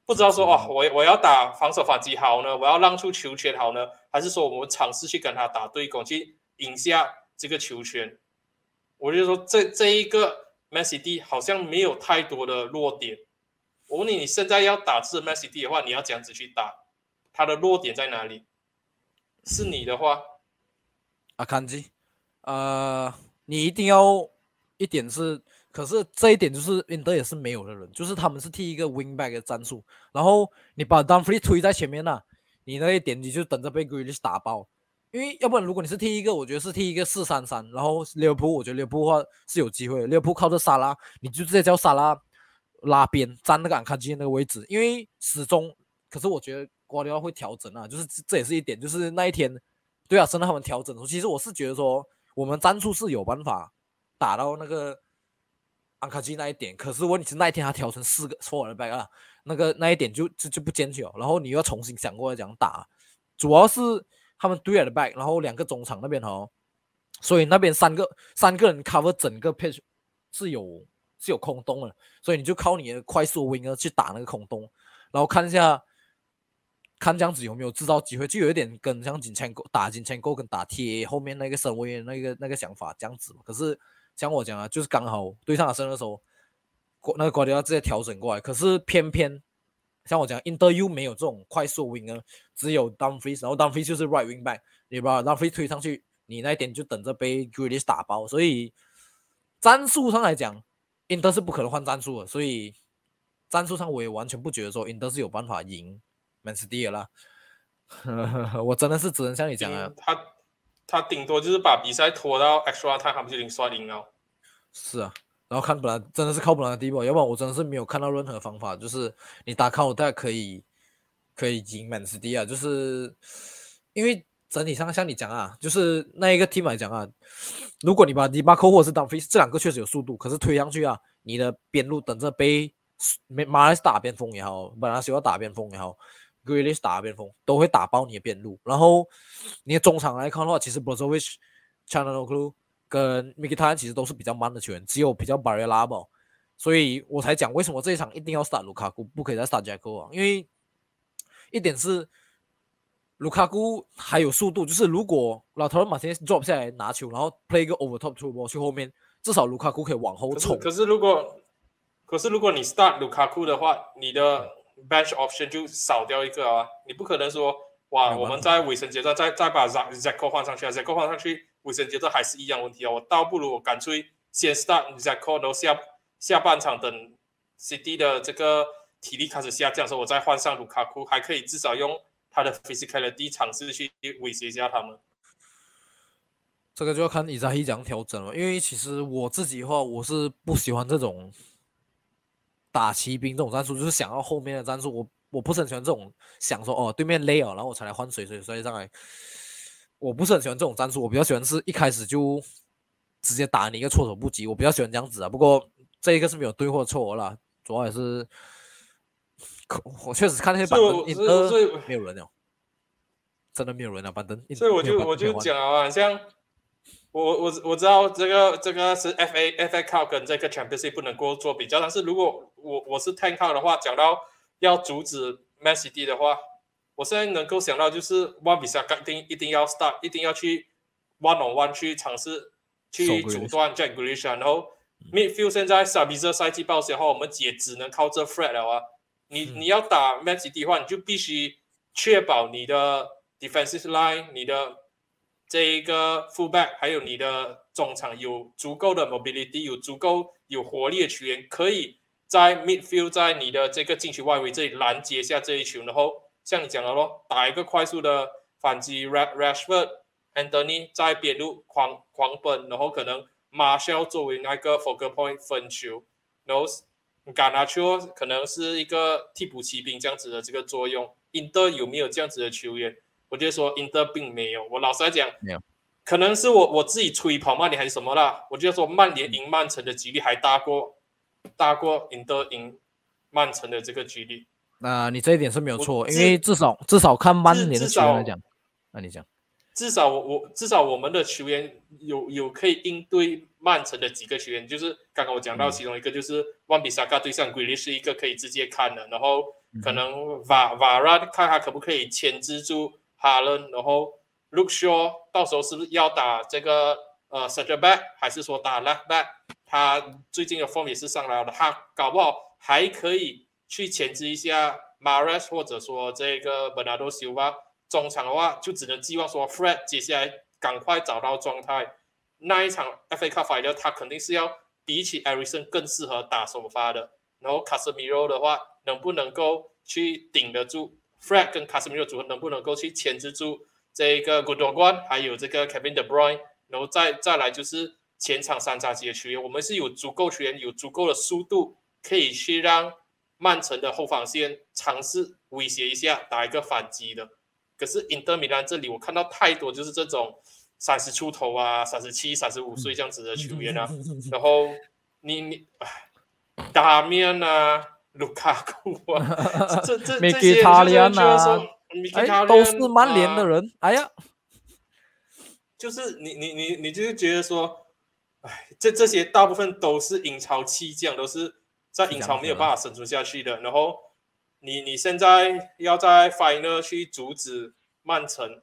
不知道说哦，我我要打防守反击好呢，我要让出球权好呢，还是说我们尝试去跟他打对攻，去赢下这个球权？我就说这这一个 Man City 好像没有太多的弱点。我问你，你现在要打这 Man City 的话，你要这样子去打，他的弱点在哪里？是你的话，阿康基，呃，你一定要一点是，可是这一点就是印德也是没有的人，就是他们是踢一个 winback 的战术，然后你把 Dumfries 推在前面呐，你那一点你就等着被 Grealish 打爆，因为要不然如果你是踢一个，我觉得是踢一个四三三，然后利物浦，我觉得利物浦的话是有机会，利物浦靠着沙拉，你就直接叫沙拉拉边站那个安卡基那个位置，因为始终，可是我觉得。瓜迪奥会调整啊，就是这也是一点，就是那一天，对啊，真的他们调整的时候。其实我是觉得说，我们战术是有办法打到那个安卡基那一点，可是问题是那一天他调成四个 f o r back，那个那一点就就就不坚决了。然后你又要重新想过来讲打，主要是他们对 at back，然后两个中场那边哦，所以那边三个三个人 cover 整个 pitch 是有是有空洞的，所以你就靠你的快速 winger 去打那个空洞，然后看一下。看这样子有没有制造机会，就有一点跟像金钱沟打金钱沟跟打 TA 后面那个身位那个那个想法这样子。可是像我讲啊，就是刚好对上阿森的时候，那个瓜迪奥直接调整过来。可是偏偏像我讲，Inter 没有这种快速 wing 啊，只有 Dumfries，然后 Dumfries 就是 right wing back，你把 Dumfries 推上去，你那一点就等着被 Grealish 打包。所以战术上来讲，Inter 是不可能换战术的。所以战术上我也完全不觉得说 Inter 是有办法赢。Man City 了，我真的是只能像你讲啊，他顶多就是把比赛拖到 extra time，他们就已经刷赢了。是啊，然后看本来真的是靠本来的地步，要不然我真的是没有看到任何方法，就是你打靠带可以可以赢 Man City 啊，就是因为整体上像你讲啊，就是那一个 team 来讲啊，如果你把 d 巴扣或者是当飞这两个确实有速度，可是推上去啊，你的边路等着被没马来斯打边锋也好，本来是要打边锋也好。Grealish 打边锋都会打爆你的边路，然后你的中场来看的话，其实 Brozovic、c h a n a n o k l u 跟 Mkhitaryan 其实都是比较慢的球员，只有比较 Barella 所以我才讲为什么这一场一定要 start 卢卡库，不可以再 start Jacko 啊？因为一点是卢卡库还有速度，就是如果老头马天 drop 下来拿球，然后 play 一个 over top through ball 去后面，至少卢卡库可以往后冲。可是如果可是如果你 start 卢卡库的话，你的 bench option 就少掉一个啊！你不可能说哇，我们在尾声阶段再再把 Zacko 换上去啊，Zacko 换上去，尾声阶段还是一样问题啊！我倒不如我干脆先 start Zacko，然后下下半场等 CD 的这个体力开始下降的时候，我再换上卢卡库，还可以至少用他的 physicality 尝试去威胁一下他们。这个就要看伊扎希怎样调整了，因为其实我自己的话，我是不喜欢这种。打骑兵这种战术就是想要后面的战术，我我不是很喜欢这种想说哦对面累了，然后我才来换水水水上来，我不是很喜欢这种战术，我比较喜欢是一开始就直接打你一个措手不及，我比较喜欢这样子啊。不过这一个是没有对或错了，主要也是，我确实看那些板凳，没有人了，真的没有人了板凳。所以我就我就讲啊，像。我我我知道这个这个是 F A F A Cup 跟这个 Champions 不能够做比较，但是如果我我是 Tank 的话，讲到要阻止 Man City 的话，我现在能够想到就是 One 比赛一定一定要 start，一定要去 One on One 去尝试去阻断 Jack Grealish，然后 Midfield 现在 s a b i z a 赛季报销后，我们也只能靠这 Fred 了啊。你你要打 Man City 的话，你就必须确保你的 Defensive Line，你的这一个 fullback 还有你的中场有足够的 mobility，有足够有活力的球员，可以在 midfield 在你的这个禁区外围这里拦截下这一球，然后像你讲的咯，打一个快速的反击，Rashford、Anthony 在边路狂狂奔，然后可能 Marshall 作为那个 focal point 分球，然后 g a n a c h o 可能是一个替补骑兵这样子的这个作用，Inter 有没有这样子的球员？我就说，Inter 并没有。我老实来讲，没有，可能是我我自己吹跑曼联还是什么啦。我就说，曼联赢曼城的几率还大过大过 Inter 赢曼城的这个几率。那你这一点是没有错，因为至少至少看曼联的球员来讲，那你讲，至少我我至少我们的球员有有可以应对曼城的几个球员，就是刚刚我讲到其中一个就是万比萨卡对上圭利是一个可以直接看的，然后可能瓦瓦拉看他可不可以牵制住。哈伦，然后 Look Shaw，到时候是不是要打这个呃 Center Back，还是说打 Left Back？他最近的 form 也是上来了，他搞不好还可以去前置一下 Mares 或者说这个 Bernardo Silva，中场的话就只能寄望说 Fred 接下来赶快找到状态。那一场 FA Cup final 他肯定是要比起 e r i s o n 更适合打首发的。然后 Casemiro 的话，能不能够去顶得住 Fred 跟 Casemiro 组合，能不能够去牵制住这个 g o o d o g a n 还有这个 Kevin De Bruyne，然后再再来就是前场三叉戟的球员，我们是有足够球员，有足够的速度，可以去让曼城的后防线尝试威胁一下，打一个反击的。可是 Inter Milan 这里我看到太多就是这种三十出头啊、三十七、三十五岁这样子的球员啊，然后你你唉。达面啊，卢卡库啊，这这这些就是觉得说，哎，都是曼联的人。哎呀，就是你你你你就是觉得说，哎，这这些大部分都是英超弃将，都是在英超没有办法生存下去的。然后你你现在要在 final 去阻止曼城，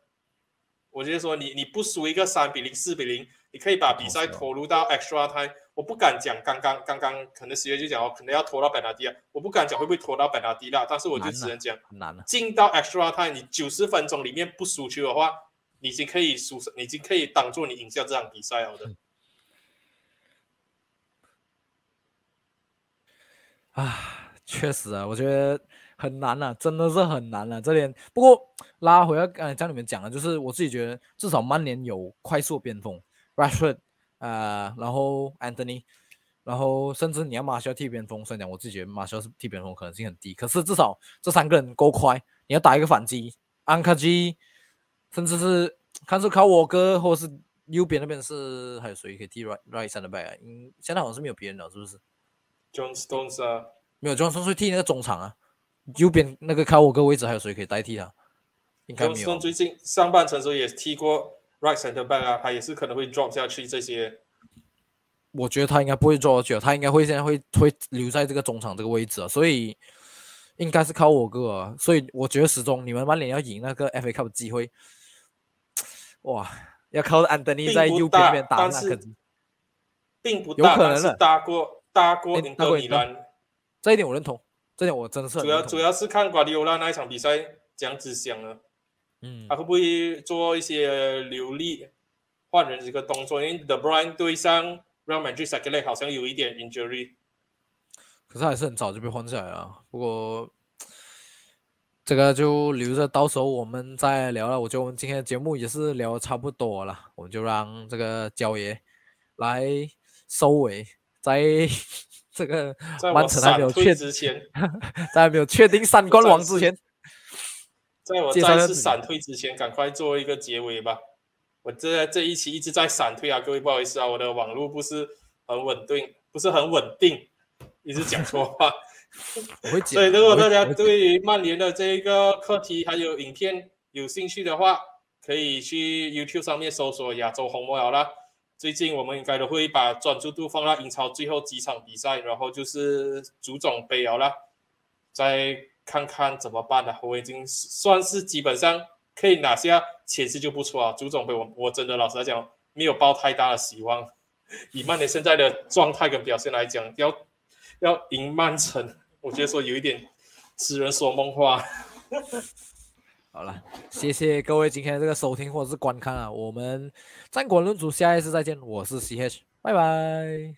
我觉得说你你不输一个三比零、四比零，你可以把比赛拖入到 extra time。我不敢讲，刚刚刚刚可能十月就讲哦，可能要拖到本纳迪亚。我不敢讲会不会拖到本纳迪亚，但是我就只能讲，难了。进到 extra time，你九十分钟里面不输球的话，你已经可以输，已经可以当做你赢下这场比赛了的。啊，确实啊，我觉得很难了，真的是很难了。这点不过拉回来，刚才像你们讲的，就是我自己觉得至少曼联有快速边锋 Rashford。啊，然后 Anthony，然后甚至你要马修替边锋，虽然讲我自己觉得马修是替边锋可能性很低，可是至少这三个人够快，你要打一个反击，安卡基，甚至是看是靠我哥，或者是右边那边是还有谁可以替 right right side back？嗯，现在好像是没有别人了，是不是？John Stones 啊，没有，John Stones 替那个中场啊，右边那个靠我哥位置还有谁可以代替他？应该没有。最近上半程时候也踢过。Right center back 啊，他也是可能会 drop 下去这些。我觉得他应该不会 drop 下去，他应该会现在会会留在这个中场这个位置啊，所以应该是靠我哥啊。所以我觉得始终你们曼联要赢那个 FA Cup 的机会，哇，要靠安德尼在右边边打，那可能并不大，有可能是大过大过英格米兰。这一点我认同，这点我真的是主要主要是看瓜迪奥拉那一场比赛这样子想了。嗯，他会不会做一些流利换人这个动作？因为 The Bruyne 对上 Real Madrid e c 好像有一点 injury，可是还是很早就被换下来了。不过这个就留着到时候我们再聊了。我觉得我们今天的节目也是聊差不多了，我们就让这个焦爷来收尾，在这个完成还没有确之前，在没有确定三冠王之前。在我再次闪退之前，赶快做一个结尾吧。我这这一期一直在闪退啊，各位不好意思啊，我的网络不是很稳定，不是很稳定，一直讲错话。所以如果大家对于曼联的这一个课题还有影片有兴趣的话，可以去 YouTube 上面搜索亚洲红魔瑶啦。最近我们应该都会把专注度放到英超最后几场比赛，然后就是足总杯了啦，在。看看怎么办呢？我已经算是基本上可以拿下前四就不错啊。足总杯我我真的老实来讲没有抱太大的希望。以曼联现在的状态跟表现来讲，要要赢曼城，我觉得说有一点痴人说梦话。好了，谢谢各位今天的这个收听或者是观看啊，我们战国论足下一次再见，我是 CH，拜拜。